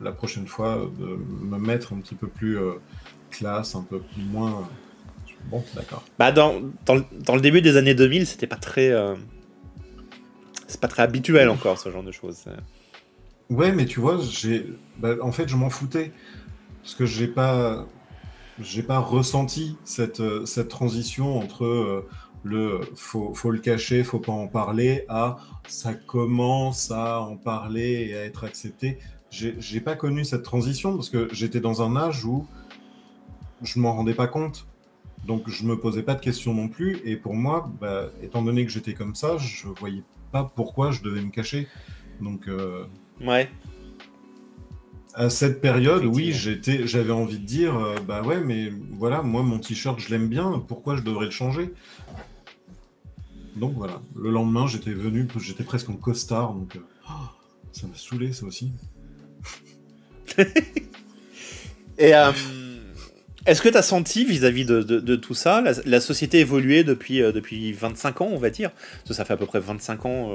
la prochaine fois de me mettre un petit peu plus euh, classe, un peu plus moins. Bon, d'accord. Bah, dans, dans, le- dans le début des années 2000, c'était pas très. euh, C'est pas très habituel encore, ce genre de choses. Ouais, mais tu vois, j'ai, bah, en fait, je m'en foutais parce que j'ai pas, j'ai pas ressenti cette euh, cette transition entre euh, le faut faut le cacher, faut pas en parler à ça commence à en parler et à être accepté. J'ai j'ai pas connu cette transition parce que j'étais dans un âge où je m'en rendais pas compte. Donc je me posais pas de questions non plus et pour moi, bah, étant donné que j'étais comme ça, je voyais pas pourquoi je devais me cacher. Donc euh, Ouais. à cette période, oui, j'étais, j'avais envie de dire, euh, bah ouais, mais voilà, moi mon t-shirt, je l'aime bien, pourquoi je devrais le changer? Donc voilà, le lendemain, j'étais venu, j'étais presque en costard, donc euh, oh, ça m'a saoulé, ça aussi. Et euh, est-ce que tu as senti vis-à-vis de, tout ça, la, société évoluer depuis, depuis 25 ans, on va dire ça, ça fait à peu près 25 ans,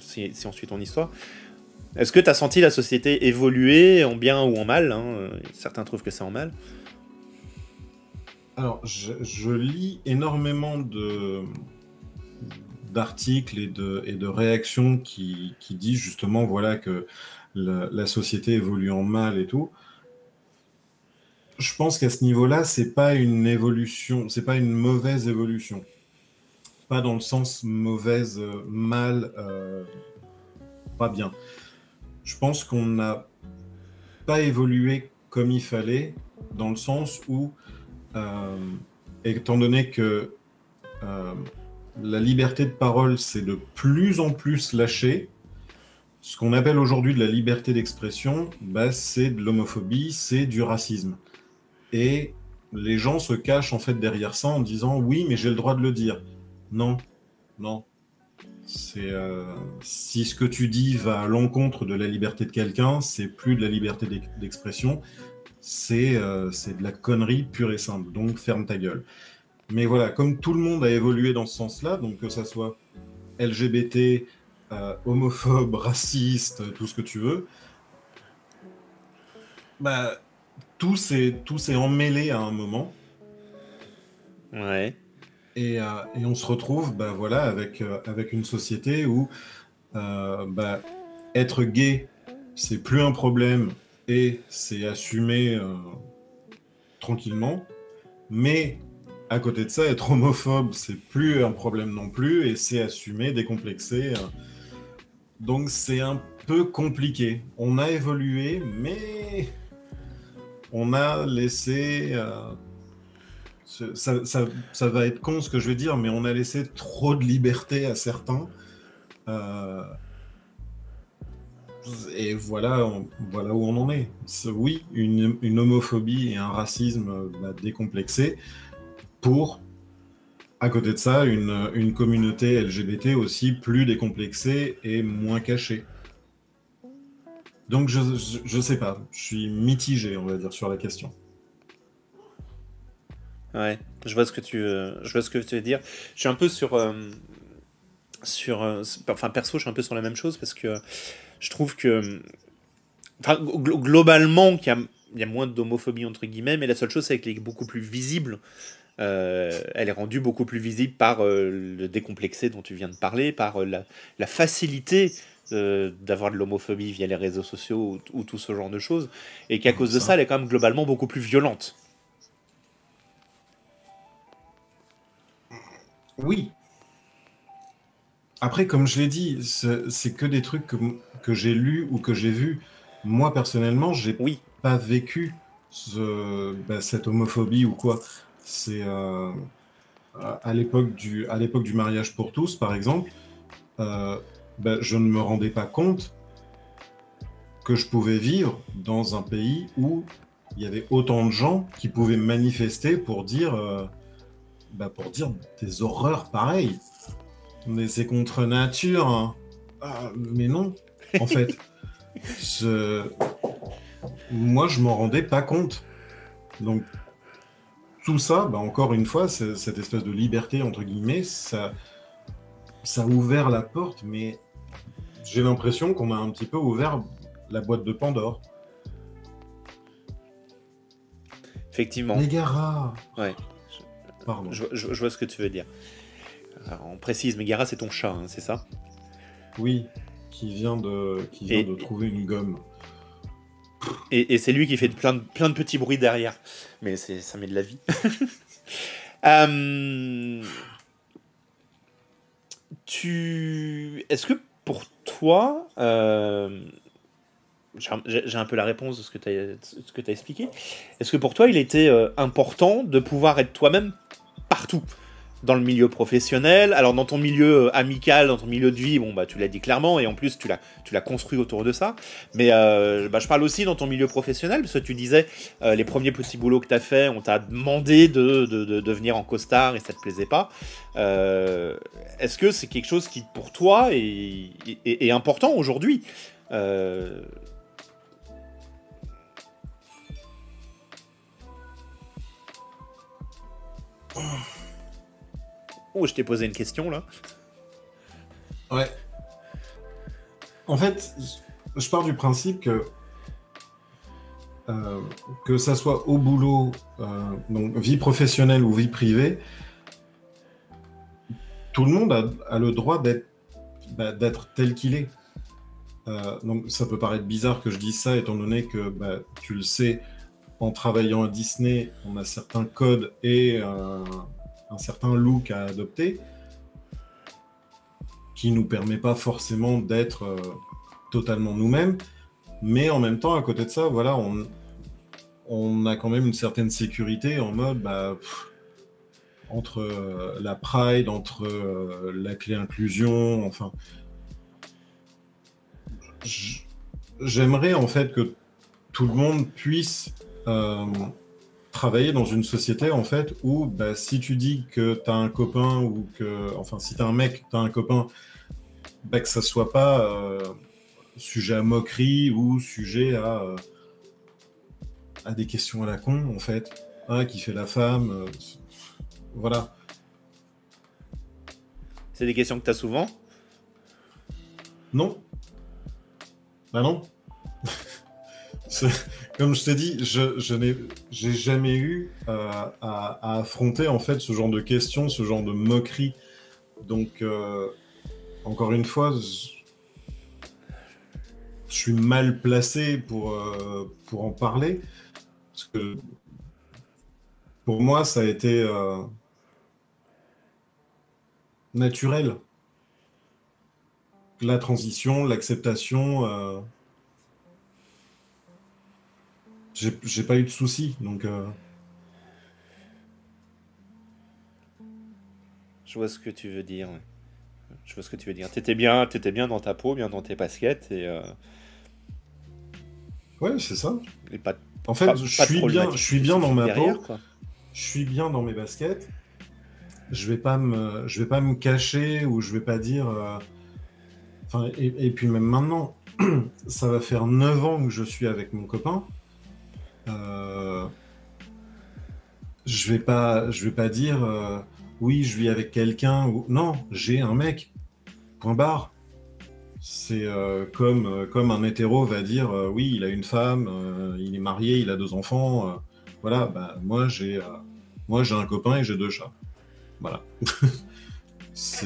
si, si on suit ton histoire. Est-ce que tu as senti la société évoluer en bien ou en mal hein? Certains trouvent que c'est en mal. Alors, je, lis énormément de d'articles et de, réactions qui, disent justement voilà que la, société évolue en mal et tout. Je pense qu'à ce niveau-là, c'est pas une évolution, c'est pas une mauvaise évolution. Pas dans le sens mauvaise, mal, euh, pas bien je pense qu'on n'a pas évolué comme il fallait, dans le sens où, euh, étant donné que euh, la liberté de parole s'est de plus en plus lâchée, ce qu'on appelle aujourd'hui de la liberté d'expression, bah, c'est de l'homophobie, c'est du racisme. Et les gens se cachent en fait derrière ça en disant oui, mais j'ai le droit de le dire. Non, non, c'est euh, si ce que tu dis va à l'encontre de la liberté de quelqu'un, c'est plus de la liberté d'expression, euh, c'est de la connerie pure et simple. Donc ferme ta gueule. Mais voilà, comme tout le monde a évolué dans ce sens-là, donc que ça soit LGBT, euh, homophobe, raciste, tout ce que tu veux, bah, tout s'est emmêlé à un moment. Ouais. Et, euh, et, on se retrouve bah, voilà, avec, euh, avec une société où euh, bah, être gay, c'est plus un problème et c'est assumé tranquillement. Mais à côté de ça, être homophobe, c'est plus un problème non plus et c'est assumé, décomplexé. Donc c'est un peu compliqué. On a évolué, mais on a laissé ça, va être con ce que je vais dire, mais on a laissé trop de liberté à certains. Euh, et voilà, voilà où on en est. Oui, une, homophobie et un racisme bah, décomplexé pour, à côté de ça, une, communauté LGBT aussi plus décomplexée et moins cachée. Donc je, je sais pas, je suis mitigé, on va dire, sur la question. Ouais, je vois ce que tu, euh, je vois ce que tu veux dire. Je suis un peu sur, euh, sur, euh, enfin perso, je suis un peu sur la même chose parce que je trouve que, enfin, globalement, il y a moins d'homophobie entre guillemets, mais la seule chose c'est qu'elle est beaucoup plus visible. Elle est rendue beaucoup plus visible par le décomplexé dont tu viens de parler, par la, la facilité d'avoir de l'homophobie via les réseaux sociaux ou, ou, tout ce genre de choses, et qu'à cause de ça, elle est quand même globalement beaucoup plus violente. Oui. Après, comme je l'ai dit, c'est que des trucs que, j'ai lus ou que j'ai vus. Moi, personnellement, j'ai oui. pas vécu bah, cette homophobie ou quoi. C'est euh, à l'époque du, du mariage pour tous, par exemple, euh, bah, je ne me rendais pas compte que je pouvais vivre dans un pays où il y avait autant de gens qui pouvaient manifester pour dire euh, bah, pour dire des horreurs pareilles. Mais c'est contre nature. Hein. Ah, mais non, en fait. Moi, je m'en rendais pas compte. Donc, tout ça, bah, encore une fois, cette espèce de liberté, entre guillemets, ça, ça a ouvert la porte, mais j'ai l'impression qu'on a un petit peu ouvert la boîte de Pandore. Effectivement. Les Gara Ouais. Je, vois ce que tu veux dire. on précise, Megara, c'est ton chat, hein, c'est ça? Oui, qui vient de, qui vient de trouver une gomme. Et, c'est lui qui fait plein de, plein de petits bruits derrière. Mais ça met de la vie. Euh, tu... Est-ce que pour toi, euh, j'ai un peu la réponse de ce que tu as, as, expliqué. Est-ce que pour toi, il était euh, important de pouvoir être toi-même partout? Dans le milieu professionnel. Alors dans ton milieu euh, amical, dans ton milieu de vie, bon bah tu l'as dit clairement et en plus tu l'as tu l'as construit autour de ça. Mais euh, bah, je parle aussi dans ton milieu professionnel parce que tu disais euh, les premiers petits boulots que tu as fait, on t'a demandé de, de, de, venir en costard et ça te plaisait pas. Est-ce que c'est quelque chose qui pour toi est, est, important aujourd'hui? Oh, je t'ai posé une question là. Ouais. En fait, je pars du principe que euh, que ça soit au boulot, euh, donc vie professionnelle ou vie privée, tout le monde a, le droit d'être bah, d'être tel qu'il est. Euh, donc ça peut paraître bizarre que je dise ça étant donné que bah, tu le sais, en travaillant à Disney, on a certains codes et un certain look à adopter qui nous permet pas forcément d'être euh, totalement nous-mêmes, mais en même temps, à côté de ça, voilà, on, on a quand même une certaine sécurité en mode, bah, entre euh, la pride, entre euh, la clé inclusion, enfin, j'aimerais en fait que tout le monde puisse travailler dans une société en fait où bah, si tu dis que tu as un copain ou que enfin si tu un mec, tu as un copain bah, que ça soit pas euh, sujet à moquerie ou sujet à euh, à des questions à la con en fait, hein, qui fait la femme euh, voilà. C'est des questions que tu as souvent? Non. Bah non. Comme je t'ai dit, je, n'ai jamais eu euh, à, affronter en fait ce genre de questions, ce genre de moqueries. Donc, euh, encore une fois, je, suis mal placé pour, euh, pour en parler. Parce que pour moi, ça a été naturel. La transition, l'acceptation j'ai pas eu de soucis, donc. Euh. Je vois ce que tu veux dire. Je vois ce que tu veux dire. T'étais bien, étais bien dans ta peau, bien dans tes baskets et. Euh... Ouais, c'est ça. pas, en fait, je, suis bien, je suis bien dans ma peau. Je suis bien dans mes baskets. Je vais pas me, je vais pas me cacher ou je vais pas dire. Euh, enfin, et, et, puis même maintenant, ça va faire 9 ans que je suis avec mon copain. Euh, je vais pas, je vais pas dire euh, oui, je vis avec quelqu'un ou non, j'ai un mec. Point barre. C'est euh, comme, comme un hétéro va dire oui, il a une femme, il est marié, il a deux enfants. voilà, bah, moi j'ai moi j'ai un copain et j'ai deux chats. Voilà.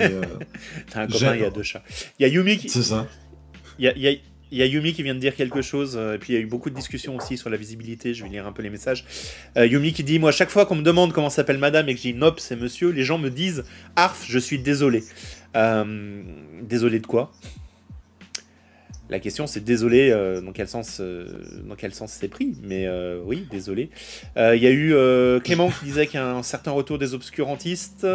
T'as un copain, il y a deux chats. Il y a Yumi qui. C'est ça. Il y a, y a, il y a Yumi qui vient de dire quelque chose, euh, et puis il y a eu beaucoup de discussions aussi sur la visibilité, je vais lire un peu les messages. Euh, Yumi qui dit Moi, chaque fois qu'on me demande comment s'appelle madame et que je dis Nope, c'est monsieur, les gens me disent Arf, je suis désolé. Euh, désolé de quoi? La question c'est désolé dans quel sens dans quel sens c'est pris? Mais oui désolé il y a eu Clément qui disait qu'il y a un certain retour des obscurantistes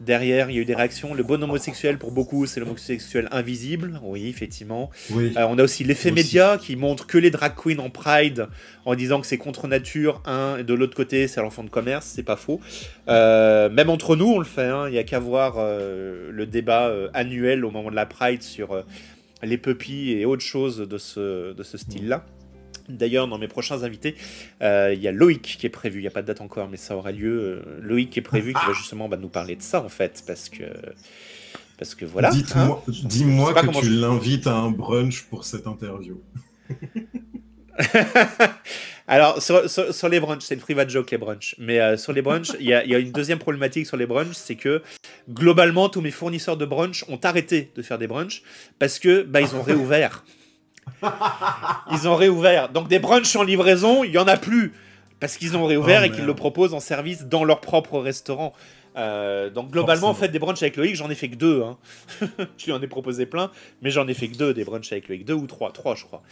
Derrière, il y a eu des réactions. Le bon homosexuel, pour beaucoup, c'est l'homosexuel invisible. Oui, effectivement. Euh, on a aussi l'effet média qui montre que les drag queens en Pride en disant que c'est contre nature, un, et de l'autre côté, c'est l'enfant de commerce. C'est pas faux. Euh, même entre nous, on le fait. Hein. Il n'y a qu'à voir euh, le débat annuel au moment de la Pride sur les puppies et autres choses de ce, de ce style-là. D'ailleurs, dans mes prochains invités, euh, il y a Loïc qui est prévu. Il n'y a pas de date encore, mais ça aura lieu. Euh, Loïc qui est prévu, qui va justement bah, nous parler de ça, en fait, parce que. Parce que voilà. Dis-moi hein. que tu l'invites à un brunch pour cette interview. Alors, sur, les brunchs, c'est une private joke, les brunchs. Mais euh, sur les brunchs, il y, a, une deuxième problématique sur les brunchs, c'est que globalement, tous mes fournisseurs de brunch ont arrêté de faire des brunchs parce que bah, ils ont réouvert. Ils ont réouvert. Donc des brunchs en livraison, il y en a plus parce qu'ils ont réouvert oh, et qu'ils le proposent en service dans leur propre restaurant. Euh, donc globalement, en fait, des brunchs avec Loïc, j'en ai fait que deux. Hein. je lui en ai proposé plein, mais j'en ai fait que deux des brunchs avec Loïc, deux ou trois, trois je crois.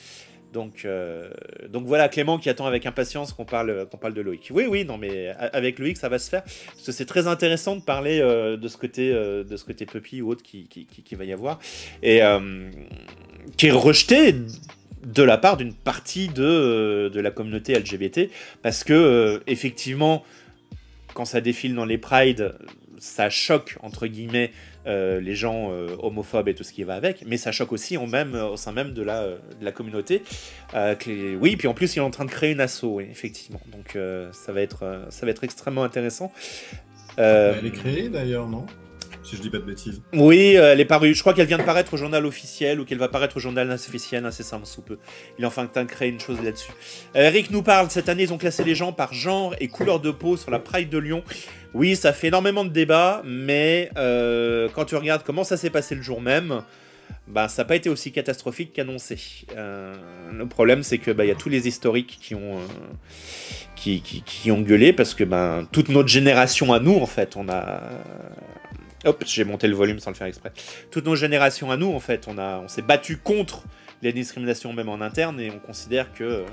Donc, euh, donc voilà, Clément qui attend avec impatience qu'on parle, qu'on parle de Loïc. Oui, oui, non, mais avec Loïc, ça va se faire. Parce que c'est très intéressant de parler euh, de ce côté, euh, de ce côté puppy ou autre qui, qui, qui, va y avoir. Et qui est rejeté de la part d'une partie de, de la communauté LGBT. Parce que, effectivement, quand ça défile dans les prides, ça choque, entre guillemets, euh, les gens euh, homophobes et tout ce qui va avec, mais ça choque aussi au sein même de la, de la communauté. Euh, oui, puis en plus, il est en train de créer une asso, oui, effectivement. Donc ça, va être, ça va être extrêmement intéressant. Elle est créée d'ailleurs, non? Si je dis pas de bêtises. Oui, elle est parue. Je crois qu'elle vient de paraître au journal officiel ou qu'elle va paraître au journal officiel incessamment sous peu. Il est enfin temps de créer une chose là-dessus. Eric nous parle. Cette année, ils ont classé les gens par genre et couleur de peau sur la Pride de Lyon. Oui, ça fait énormément de débats, mais euh, quand tu regardes comment ça s'est passé le jour même, bah, ça n'a pas été aussi catastrophique qu'annoncé. Euh, le problème, c'est que bah, y a tous les historiques qui ont, euh, qui, ont gueulé parce que ben, toute notre génération à nous, en fait, on a. Hop, j'ai monté le volume sans le faire exprès. Toute nos générations à nous, en fait, on, on s'est battu contre les discriminations même en interne et on considère que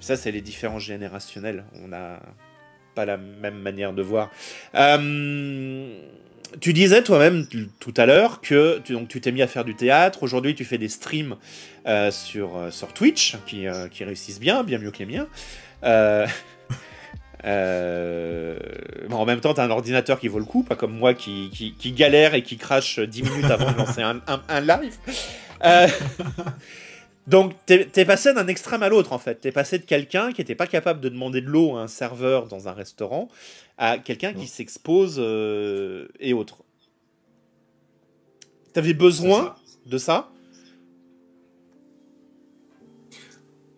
ça, c'est les différences générationnelles. On a pas la même manière de voir. Euh, tu disais toi-même tout à l'heure que tu, t'es mis à faire du théâtre. Aujourd'hui, tu fais des streams euh, sur, euh, sur Twitch qui, qui, réussissent bien, bien mieux que les miens. Bon, en même temps, tu as un ordinateur qui vaut le coup, pas comme moi qui, qui, galère et qui crache 10 minutes avant de lancer un, un, un live. Donc, t'es es passé d'un extrême à l'autre, en fait. T'es passé de quelqu'un qui n'était pas capable de demander de l'eau à un serveur dans un restaurant à quelqu'un qui s'expose euh, et autres. T'avais besoin de ça?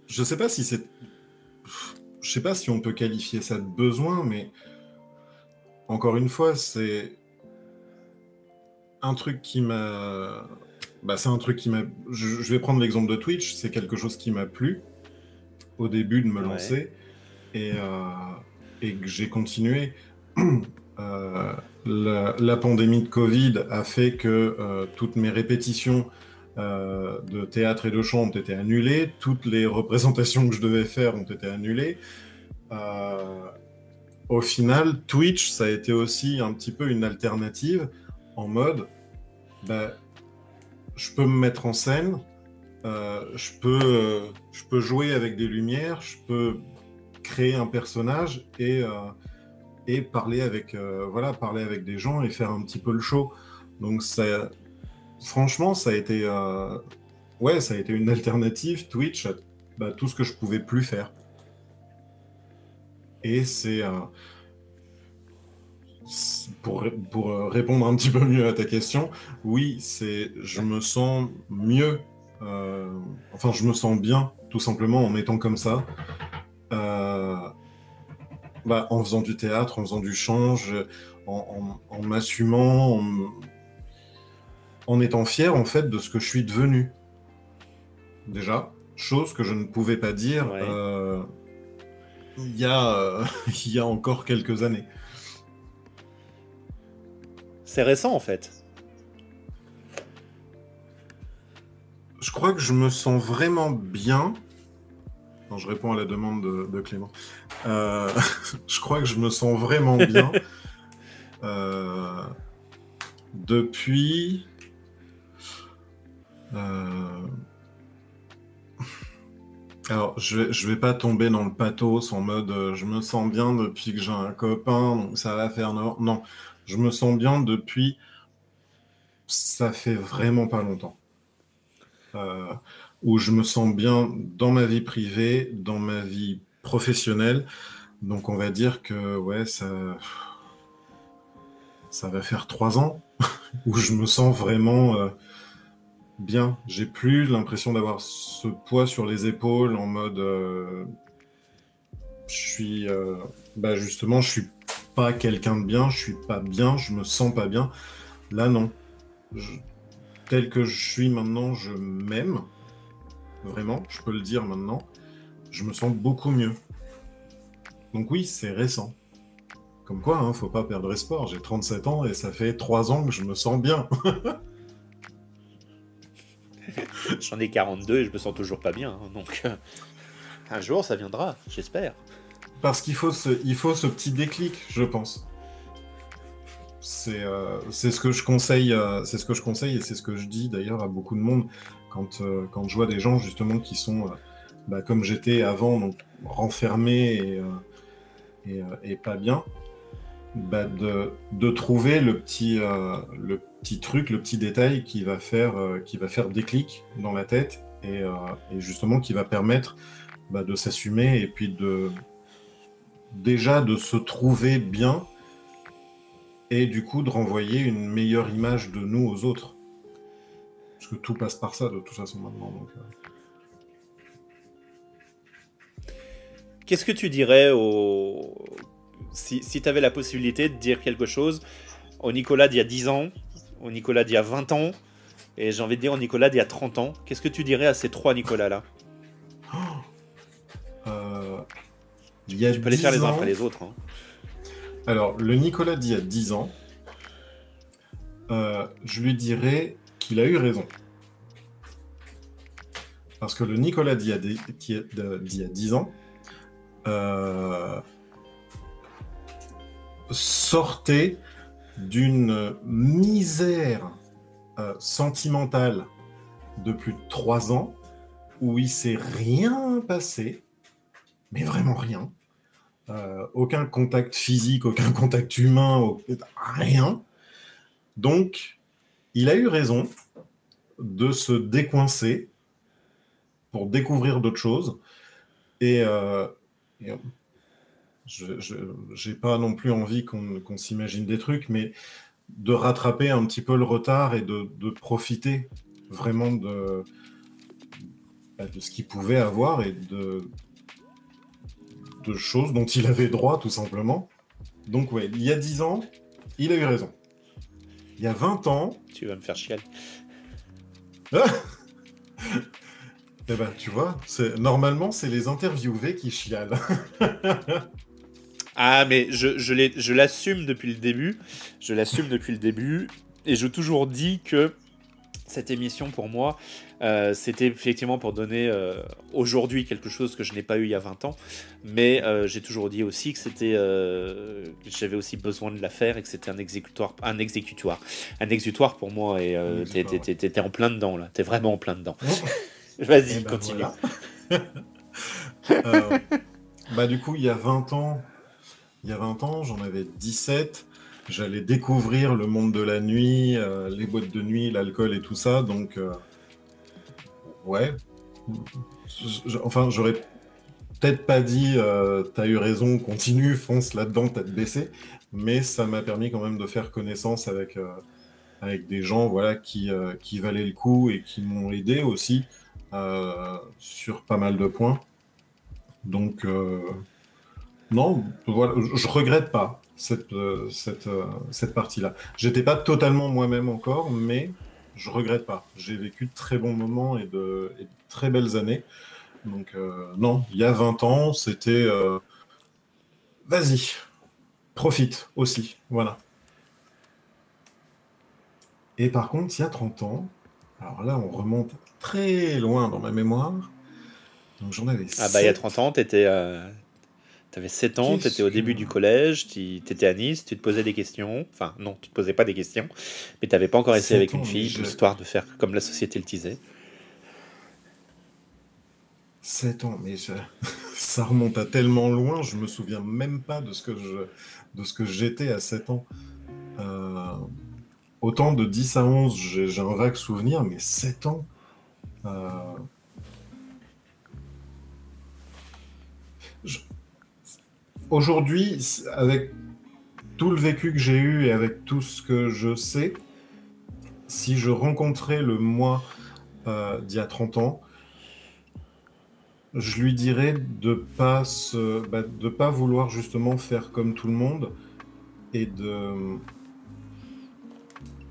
Je sais pas si c'est. Je sais pas si on peut qualifier ça de besoin, mais encore une fois, c'est un truc qui m'a bah, c'est un truc qui m'a. Je, vais prendre l'exemple de Twitch. C'est quelque chose qui m'a plu au début de me lancer et, euh, et que j'ai continué. Euh, la, pandémie de Covid a fait que euh, toutes mes répétitions de théâtre et de chant ont été annulées. Toutes les représentations que je devais faire ont été annulées. au final, Twitch, ça a été aussi un petit peu une alternative en mode. Bah, je peux me mettre en scène, euh, je, peux, euh, je peux jouer avec des lumières, je peux créer un personnage et, euh, et parler, avec, voilà, parler avec des gens et faire un petit peu le show. Donc ça, franchement, ça a été, ouais, ça a été une alternative Twitch à bah, tout ce que je pouvais plus faire. Et c'est pour, pour, euh, répondre un petit peu mieux à ta question, oui, c'est, je me sens mieux, euh, enfin, je me sens bien, tout simplement, en étant comme ça, euh, bah, en faisant du théâtre, en faisant du change, en, m'assumant, en, en, étant fier, en fait, de ce que je suis devenu. Déjà, chose que je ne pouvais pas dire il, y a, il y a encore quelques années. C'est récent en fait. Je crois que je me sens vraiment bien. Je réponds à la demande de, Clément. Euh, je crois que je me sens vraiment bien euh, depuis. Euh, alors, je vais, vais pas tomber dans le pathos en mode je me sens bien depuis que j'ai un copain, donc ça va faire non. Non, je me sens bien depuis. Ça fait vraiment pas longtemps. Euh, où je me sens bien dans ma vie privée, dans ma vie professionnelle. Donc on va dire que ouais, ça, ça va faire trois ans où je me sens vraiment euh, bien. J'ai plus l'impression d'avoir ce poids sur les épaules en mode, euh, je suis, bah justement, je suis pas quelqu'un de bien, je suis pas bien, je me sens pas bien. Là, non. Tel que je suis maintenant, je m'aime. Vraiment, je peux le dire maintenant. Je me sens beaucoup mieux. Donc oui, c'est récent. Comme quoi, hein, faut pas perdre espoir. J'ai 37 ans et ça fait 3 ans que je me sens bien. J'en ai 42 et je me sens toujours pas bien. Hein, donc, euh, un jour, ça viendra, j'espère. Parce qu'il faut, ce, faut ce petit déclic, je pense. C'est euh, ce que je conseille, euh, c'est ce que je conseille et c'est ce que je dis d'ailleurs à beaucoup de monde quand, quand je vois des gens justement qui sont bah, comme j'étais avant, donc renfermés et, et, pas bien. Bah, de, de, trouver le petit, le petit truc, le petit détail qui va faire, euh, qui va faire déclic dans la tête et, euh, justement qui va permettre bah, de s'assumer et puis de déjà de se trouver bien et du coup de renvoyer une meilleure image de nous aux autres. Parce que tout passe par ça de toute façon maintenant. Euh. Qu'est-ce que tu dirais au... si, si tu avais la possibilité de dire quelque chose au Nicolas d'il y a 10 ans au Nicolas d'il y a 20 ans et j'ai envie de dire au Nicolas d'il y a 30 ans. Qu'est-ce que tu dirais à ces trois Nicolas-là? Euh, Tu peux les faire les uns après les autres. Hein. Alors, le Nicolas d'il y a 10 ans, euh, je lui dirais qu'il a eu raison. Parce que le Nicolas d'il y, a 10 ans euh, sortait d'une misère euh, sentimentale de plus de trois ans où il s'est rien passé, mais vraiment rien. Euh, aucun contact physique, aucun contact humain, rien. Donc, il a eu raison de se décoincer pour découvrir d'autres choses. Et, euh, je n'ai pas non plus envie qu'on s'imagine des trucs, mais de rattraper un petit peu le retard et de, profiter vraiment de, bah, de ce qu'il pouvait avoir et de, de choses dont il avait droit, tout simplement. Donc, ouais, il y a 10 ans, il a eu raison. Il y a 20 ans. Tu vas me faire chialer. eh ben, tu vois, normalement, c'est les interviewés qui chialent. Ah, mais je, je l'assume depuis le début. Je l'assume depuis le début. Et je toujours dit que cette émission, pour moi, euh, c'était effectivement pour donner euh, aujourd'hui quelque chose que je n'ai pas eu il y a 20 ans. Mais euh, j'ai toujours dit aussi que c'était. j'avais aussi besoin de la faire et que c'était un exécutoire. Un exécutoire. Un exutoire pour moi. Et t'étais en plein dedans, là. T'es vraiment en plein dedans. Vas-y, eh ben, continue. bah, du coup, il y a 20 ans, il y a 20 ans, j'en avais 17. J'allais découvrir le monde de la nuit, euh, les boîtes de nuit, l'alcool et tout ça. Donc, euh, ouais. enfin, j'aurais peut-être pas dit euh, t'as eu raison, continue, fonce là-dedans, tête baissée. Mais ça m'a permis quand même de faire connaissance avec, avec des gens voilà, qui, qui valaient le coup et qui m'ont aidé aussi sur pas mal de points. Donc. Non, voilà, je regrette pas cette, euh, cette, euh, cette partie-là. J'étais pas totalement moi-même encore, mais je regrette pas. J'ai vécu de très bons moments et de, très belles années. Donc, euh, non, il y a 20 ans, c'était. Vas-y, profite aussi. Voilà. Et par contre, il y a 30 ans, alors là, on remonte très loin dans ma mémoire. Donc j'en avais. Ah, bah, il y a 30 ans, tu étais, tu avais 7 ans, tu étais au début du collège, tu étais à Nice, tu te posais des questions. Enfin, non, tu te posais pas des questions, mais tu n'avais pas encore essayé avec une fille, histoire de faire comme la société le disait. 7 ans, mais ça remonte à tellement loin, je me souviens même pas de ce que je de ce que j'étais à 7 ans. Euh, autant de 10 à 11, j'ai un vague souvenir, mais 7 ans. Euh, aujourd'hui, avec tout le vécu que j'ai eu et avec tout ce que je sais, si je rencontrais le moi euh, d'il y a 30 ans, je lui dirais de pas bah, de pas vouloir justement faire comme tout le monde et de,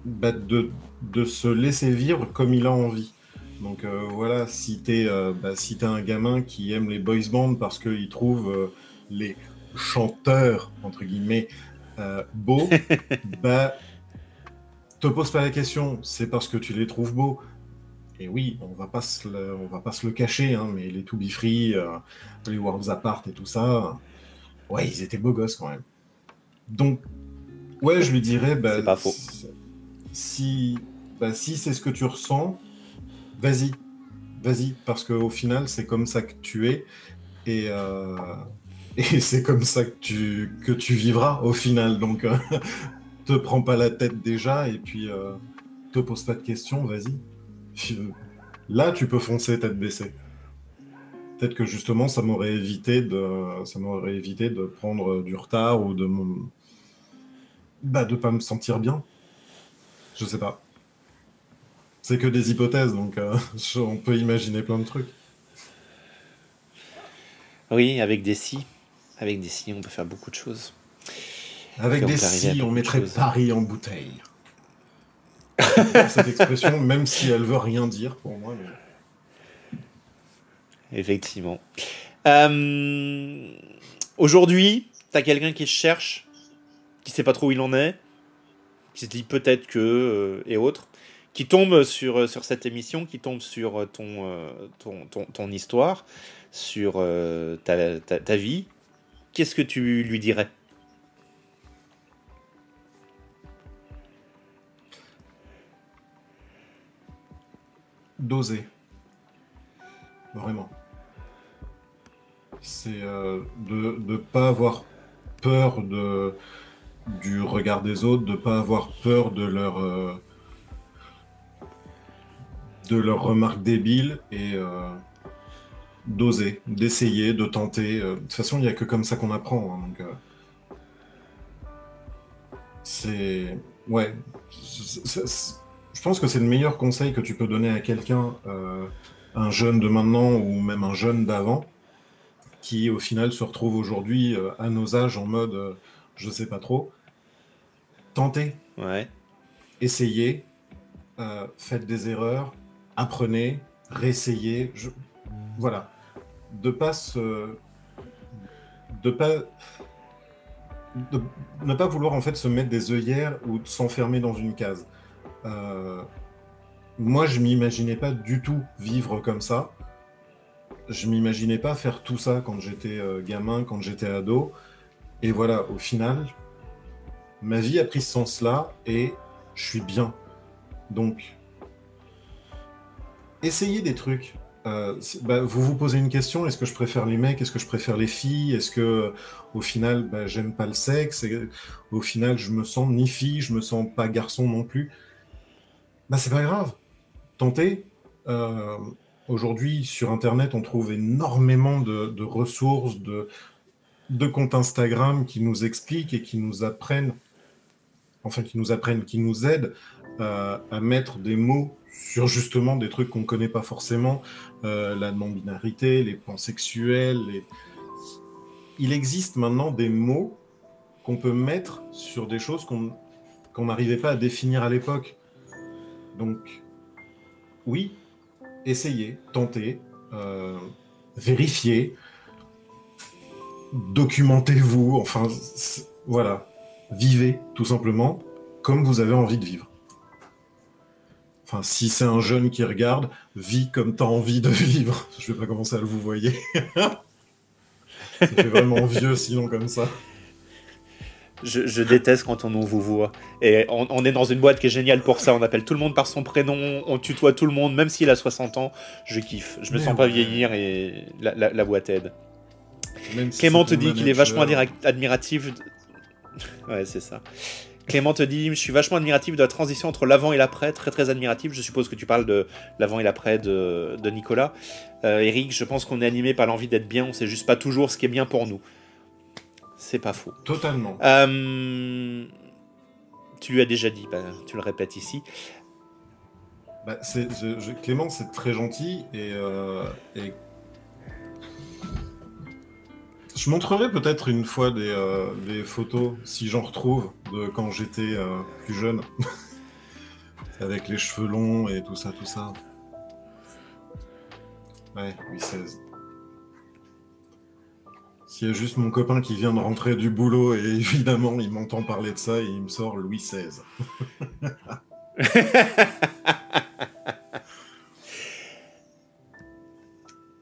bah, de, de se laisser vivre comme il a envie. Donc euh, voilà, si tu es, euh, bah, si un gamin qui aime les boys bands parce qu'il trouve les chanteur, entre guillemets, euh, beau, bah, te pose pas la question, c'est parce que tu les trouves beaux. et oui, on va pas se le, on va pas se le cacher, hein, mais les To Be Free, euh, les Worlds Apart et tout ça, ouais, ils étaient beaux gosses quand même. Donc, ouais, je lui dirais, bah, pas faux. si, bah, si c'est ce que tu ressens, vas-y, vas-y, parce qu'au final, c'est comme ça que tu es, et, euh, et c'est comme ça que tu, que tu vivras au final. Donc, euh, te prends pas la tête déjà, et puis te pose pas de questions, vas-y. Là, tu peux foncer tête baissée. Peut-être que justement, ça m'aurait évité de, ça m'aurait évité de prendre du retard ou de, bah, de pas me sentir bien. Je sais pas. C'est que des hypothèses, donc euh, on peut imaginer plein de trucs. Oui, avec des si, avec des si, on peut faire beaucoup de choses. Avec des si, on mettrait Paris en bouteille. cette expression, même si elle veut rien dire pour moi. Effectivement. Euh, aujourd'hui, tu as quelqu'un qui cherche, qui sait pas trop où il en est, qui se dit peut-être que, euh, et autres, qui tombe sur, euh, sur cette émission, qui tombe sur ton, ton, ton, histoire, sur ta, ta, ta vie. Qu'est-ce que tu lui dirais d'oser. Vraiment. C'est euh, de ne pas avoir peur du regard des autres, de ne pas avoir peur de leur, euh, de leurs remarques débiles et euh, d'oser, d'essayer, de tenter. De toute façon, il n'y a que comme ça qu'on apprend. Hein, donc, c'est. Ouais je pense que c'est le meilleur conseil que tu peux donner à quelqu'un, euh, un jeune de maintenant ou même un jeune d'avant, qui au final se retrouve aujourd'hui euh, à nos âges en mode euh, je sais pas trop. Tentez. Ouais. Essayez. faites des erreurs. Apprenez. Réessayez. Voilà. De pas se. De pas. De ne pas vouloir en fait se mettre des œillères ou de s'enfermer dans une case. Euh, moi, je m'imaginais pas du tout vivre comme ça. Je m'imaginais pas faire tout ça quand j'étais euh, gamin, quand j'étais ado. Et voilà, au final, ma vie a pris ce sens-là et je suis bien. Donc, essayez des trucs. Euh, bah, vous vous posez une question est-ce que je préfère les mecs Est-ce que je préfère les filles Est-ce que, au final, bah, j'aime pas le sexe Au final, je me sens ni fille, je me sens pas garçon non plus bah, c'est pas grave. Tentez. Euh, aujourd'hui, sur Internet, on trouve énormément de, ressources, de, de, comptes Instagram qui nous expliquent et qui nous apprennent, enfin qui nous apprennent, qui nous aident à mettre des mots sur justement des trucs qu'on ne connaît pas forcément, euh, la non-binarité, les pansexuels. Les... Il existe maintenant des mots qu'on peut mettre sur des choses qu'on n'arrivait pas à définir à l'époque. Donc, oui, essayez, tentez, euh, vérifiez, documentez-vous, enfin, voilà, vivez tout simplement comme vous avez envie de vivre. Enfin, si c'est un jeune qui regarde, vis comme tu as envie de vivre. Je vais pas commencer à le vous voyez. ça fait vraiment vieux sinon comme ça. Je, déteste quand on nous vous voit. Et on, est dans une boîte qui est géniale pour ça. On appelle tout le monde par son prénom, on tutoie tout le monde, même s'il a 60 ans. Je kiffe. Je me sens pas vieillir et la, boîte aide. Clément te dit qu'il est vachement admiratif. ouais, c'est ça. Clément te dit, je suis vachement admiratif de la transition entre l'avant et l'après, très très admiratif. Je suppose que tu parles de l'avant et l'après de, Nicolas. Euh, Eric, je pense qu'on est animé par l'envie d'être bien, on sait juste pas toujours ce qui est bien pour nous. C'est pas faux. Totalement. Euh, tu lui as déjà dit, bah, tu le répètes ici. Bah, Clément, c'est très gentil et, euh, je montrerai peut-être une fois des, euh, des, photos, si j'en retrouve, de quand j'étais plus jeune, avec les cheveux longs et tout ça, tout ça. Ouais, 8-16. S'il y a juste mon copain qui vient de rentrer du boulot et évidemment il m'entend parler de ça et il me sort Louis XVI.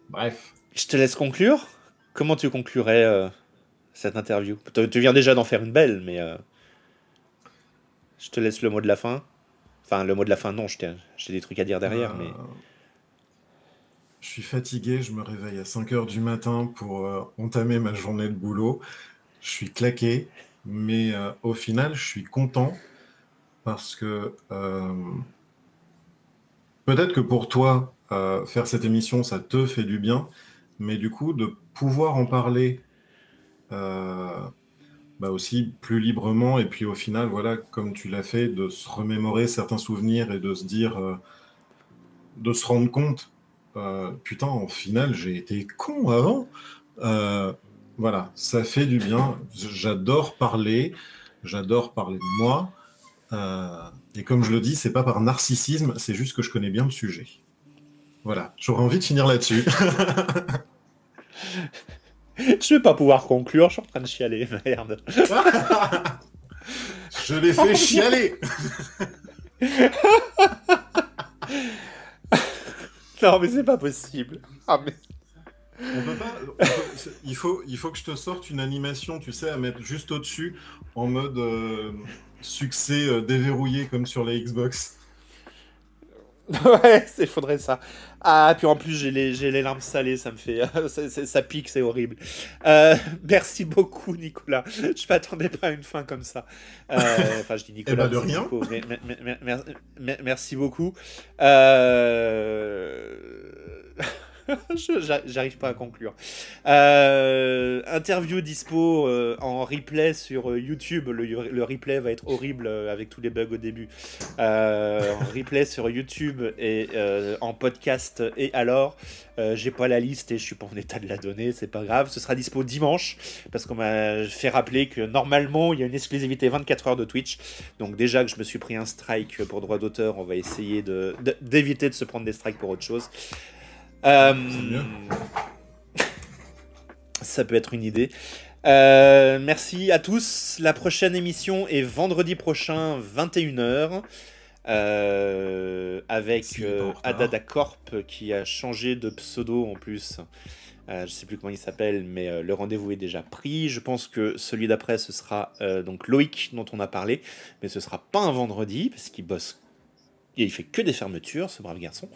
Bref. Je te laisse conclure. Comment tu conclurais euh, cette interview? Tu, viens déjà d'en faire une belle, mais euh, je te laisse le mot de la fin. Enfin, le mot de la fin, non, j'ai des trucs à dire derrière, mais... Je suis fatigué, je me réveille à 5 heures du matin pour entamer ma journée de boulot. Je suis claqué, mais au final, je suis content parce que peut-être que pour toi, euh, faire cette émission, ça te fait du bien, mais du coup, de pouvoir en parler euh, bah aussi plus librement, et puis au final, voilà, comme tu l'as fait, de se remémorer certains souvenirs et de se dire, euh, de se rendre compte, putain, au final, j'ai été con avant. voilà, ça fait du bien. J'adore parler, j'adore parler de moi. et comme je le dis, c'est pas par narcissisme, c'est juste que je connais bien le sujet. Voilà, j'aurais envie de finir là-dessus. je vais pas pouvoir conclure, je suis en train de chialer, merde. je l'ai fait chialer. non, mais c'est pas possible. Ah, mais... On peut pas, il, faut, il faut que je te sorte une animation, tu sais, à mettre juste au-dessus, en mode euh, succès euh, déverrouillé comme sur la Xbox. ouais, il faudrait ça. Ah, puis en plus, j'ai les, les, larmes salées, ça me fait. ça pique, c'est horrible. Euh, merci beaucoup, Nicolas. Je m'attendais pas à une fin comme ça. Euh, enfin, je dis Nicolas. Eh ben, de rien. merci beaucoup. Euh. J'arrive pas à conclure. Euh, interview dispo euh, en replay sur euh, YouTube. Le, replay va être horrible avec tous les bugs au début. en replay sur YouTube et en podcast. Et alors, j'ai pas la liste et je suis pas en état de la donner. C'est pas grave. Ce sera dispo dimanche parce qu'on m'a fait rappeler que normalement il y a une exclusivité 24 heures de Twitch. Donc déjà que je me suis pris un strike pour droit d'auteur, on va essayer d'éviter de, de se prendre des strikes pour autre chose. Euh, ça peut être une idée. Euh, merci à tous. La prochaine émission est vendredi prochain, 21h. Euh, avec Adada Corp qui a changé de pseudo en plus. je ne sais plus comment il s'appelle, mais le rendez-vous est déjà pris. Je pense que celui d'après, ce sera donc Loïc dont on a parlé, mais ce sera pas un vendredi parce qu'il bosse et il fait que des fermetures, ce brave garçon.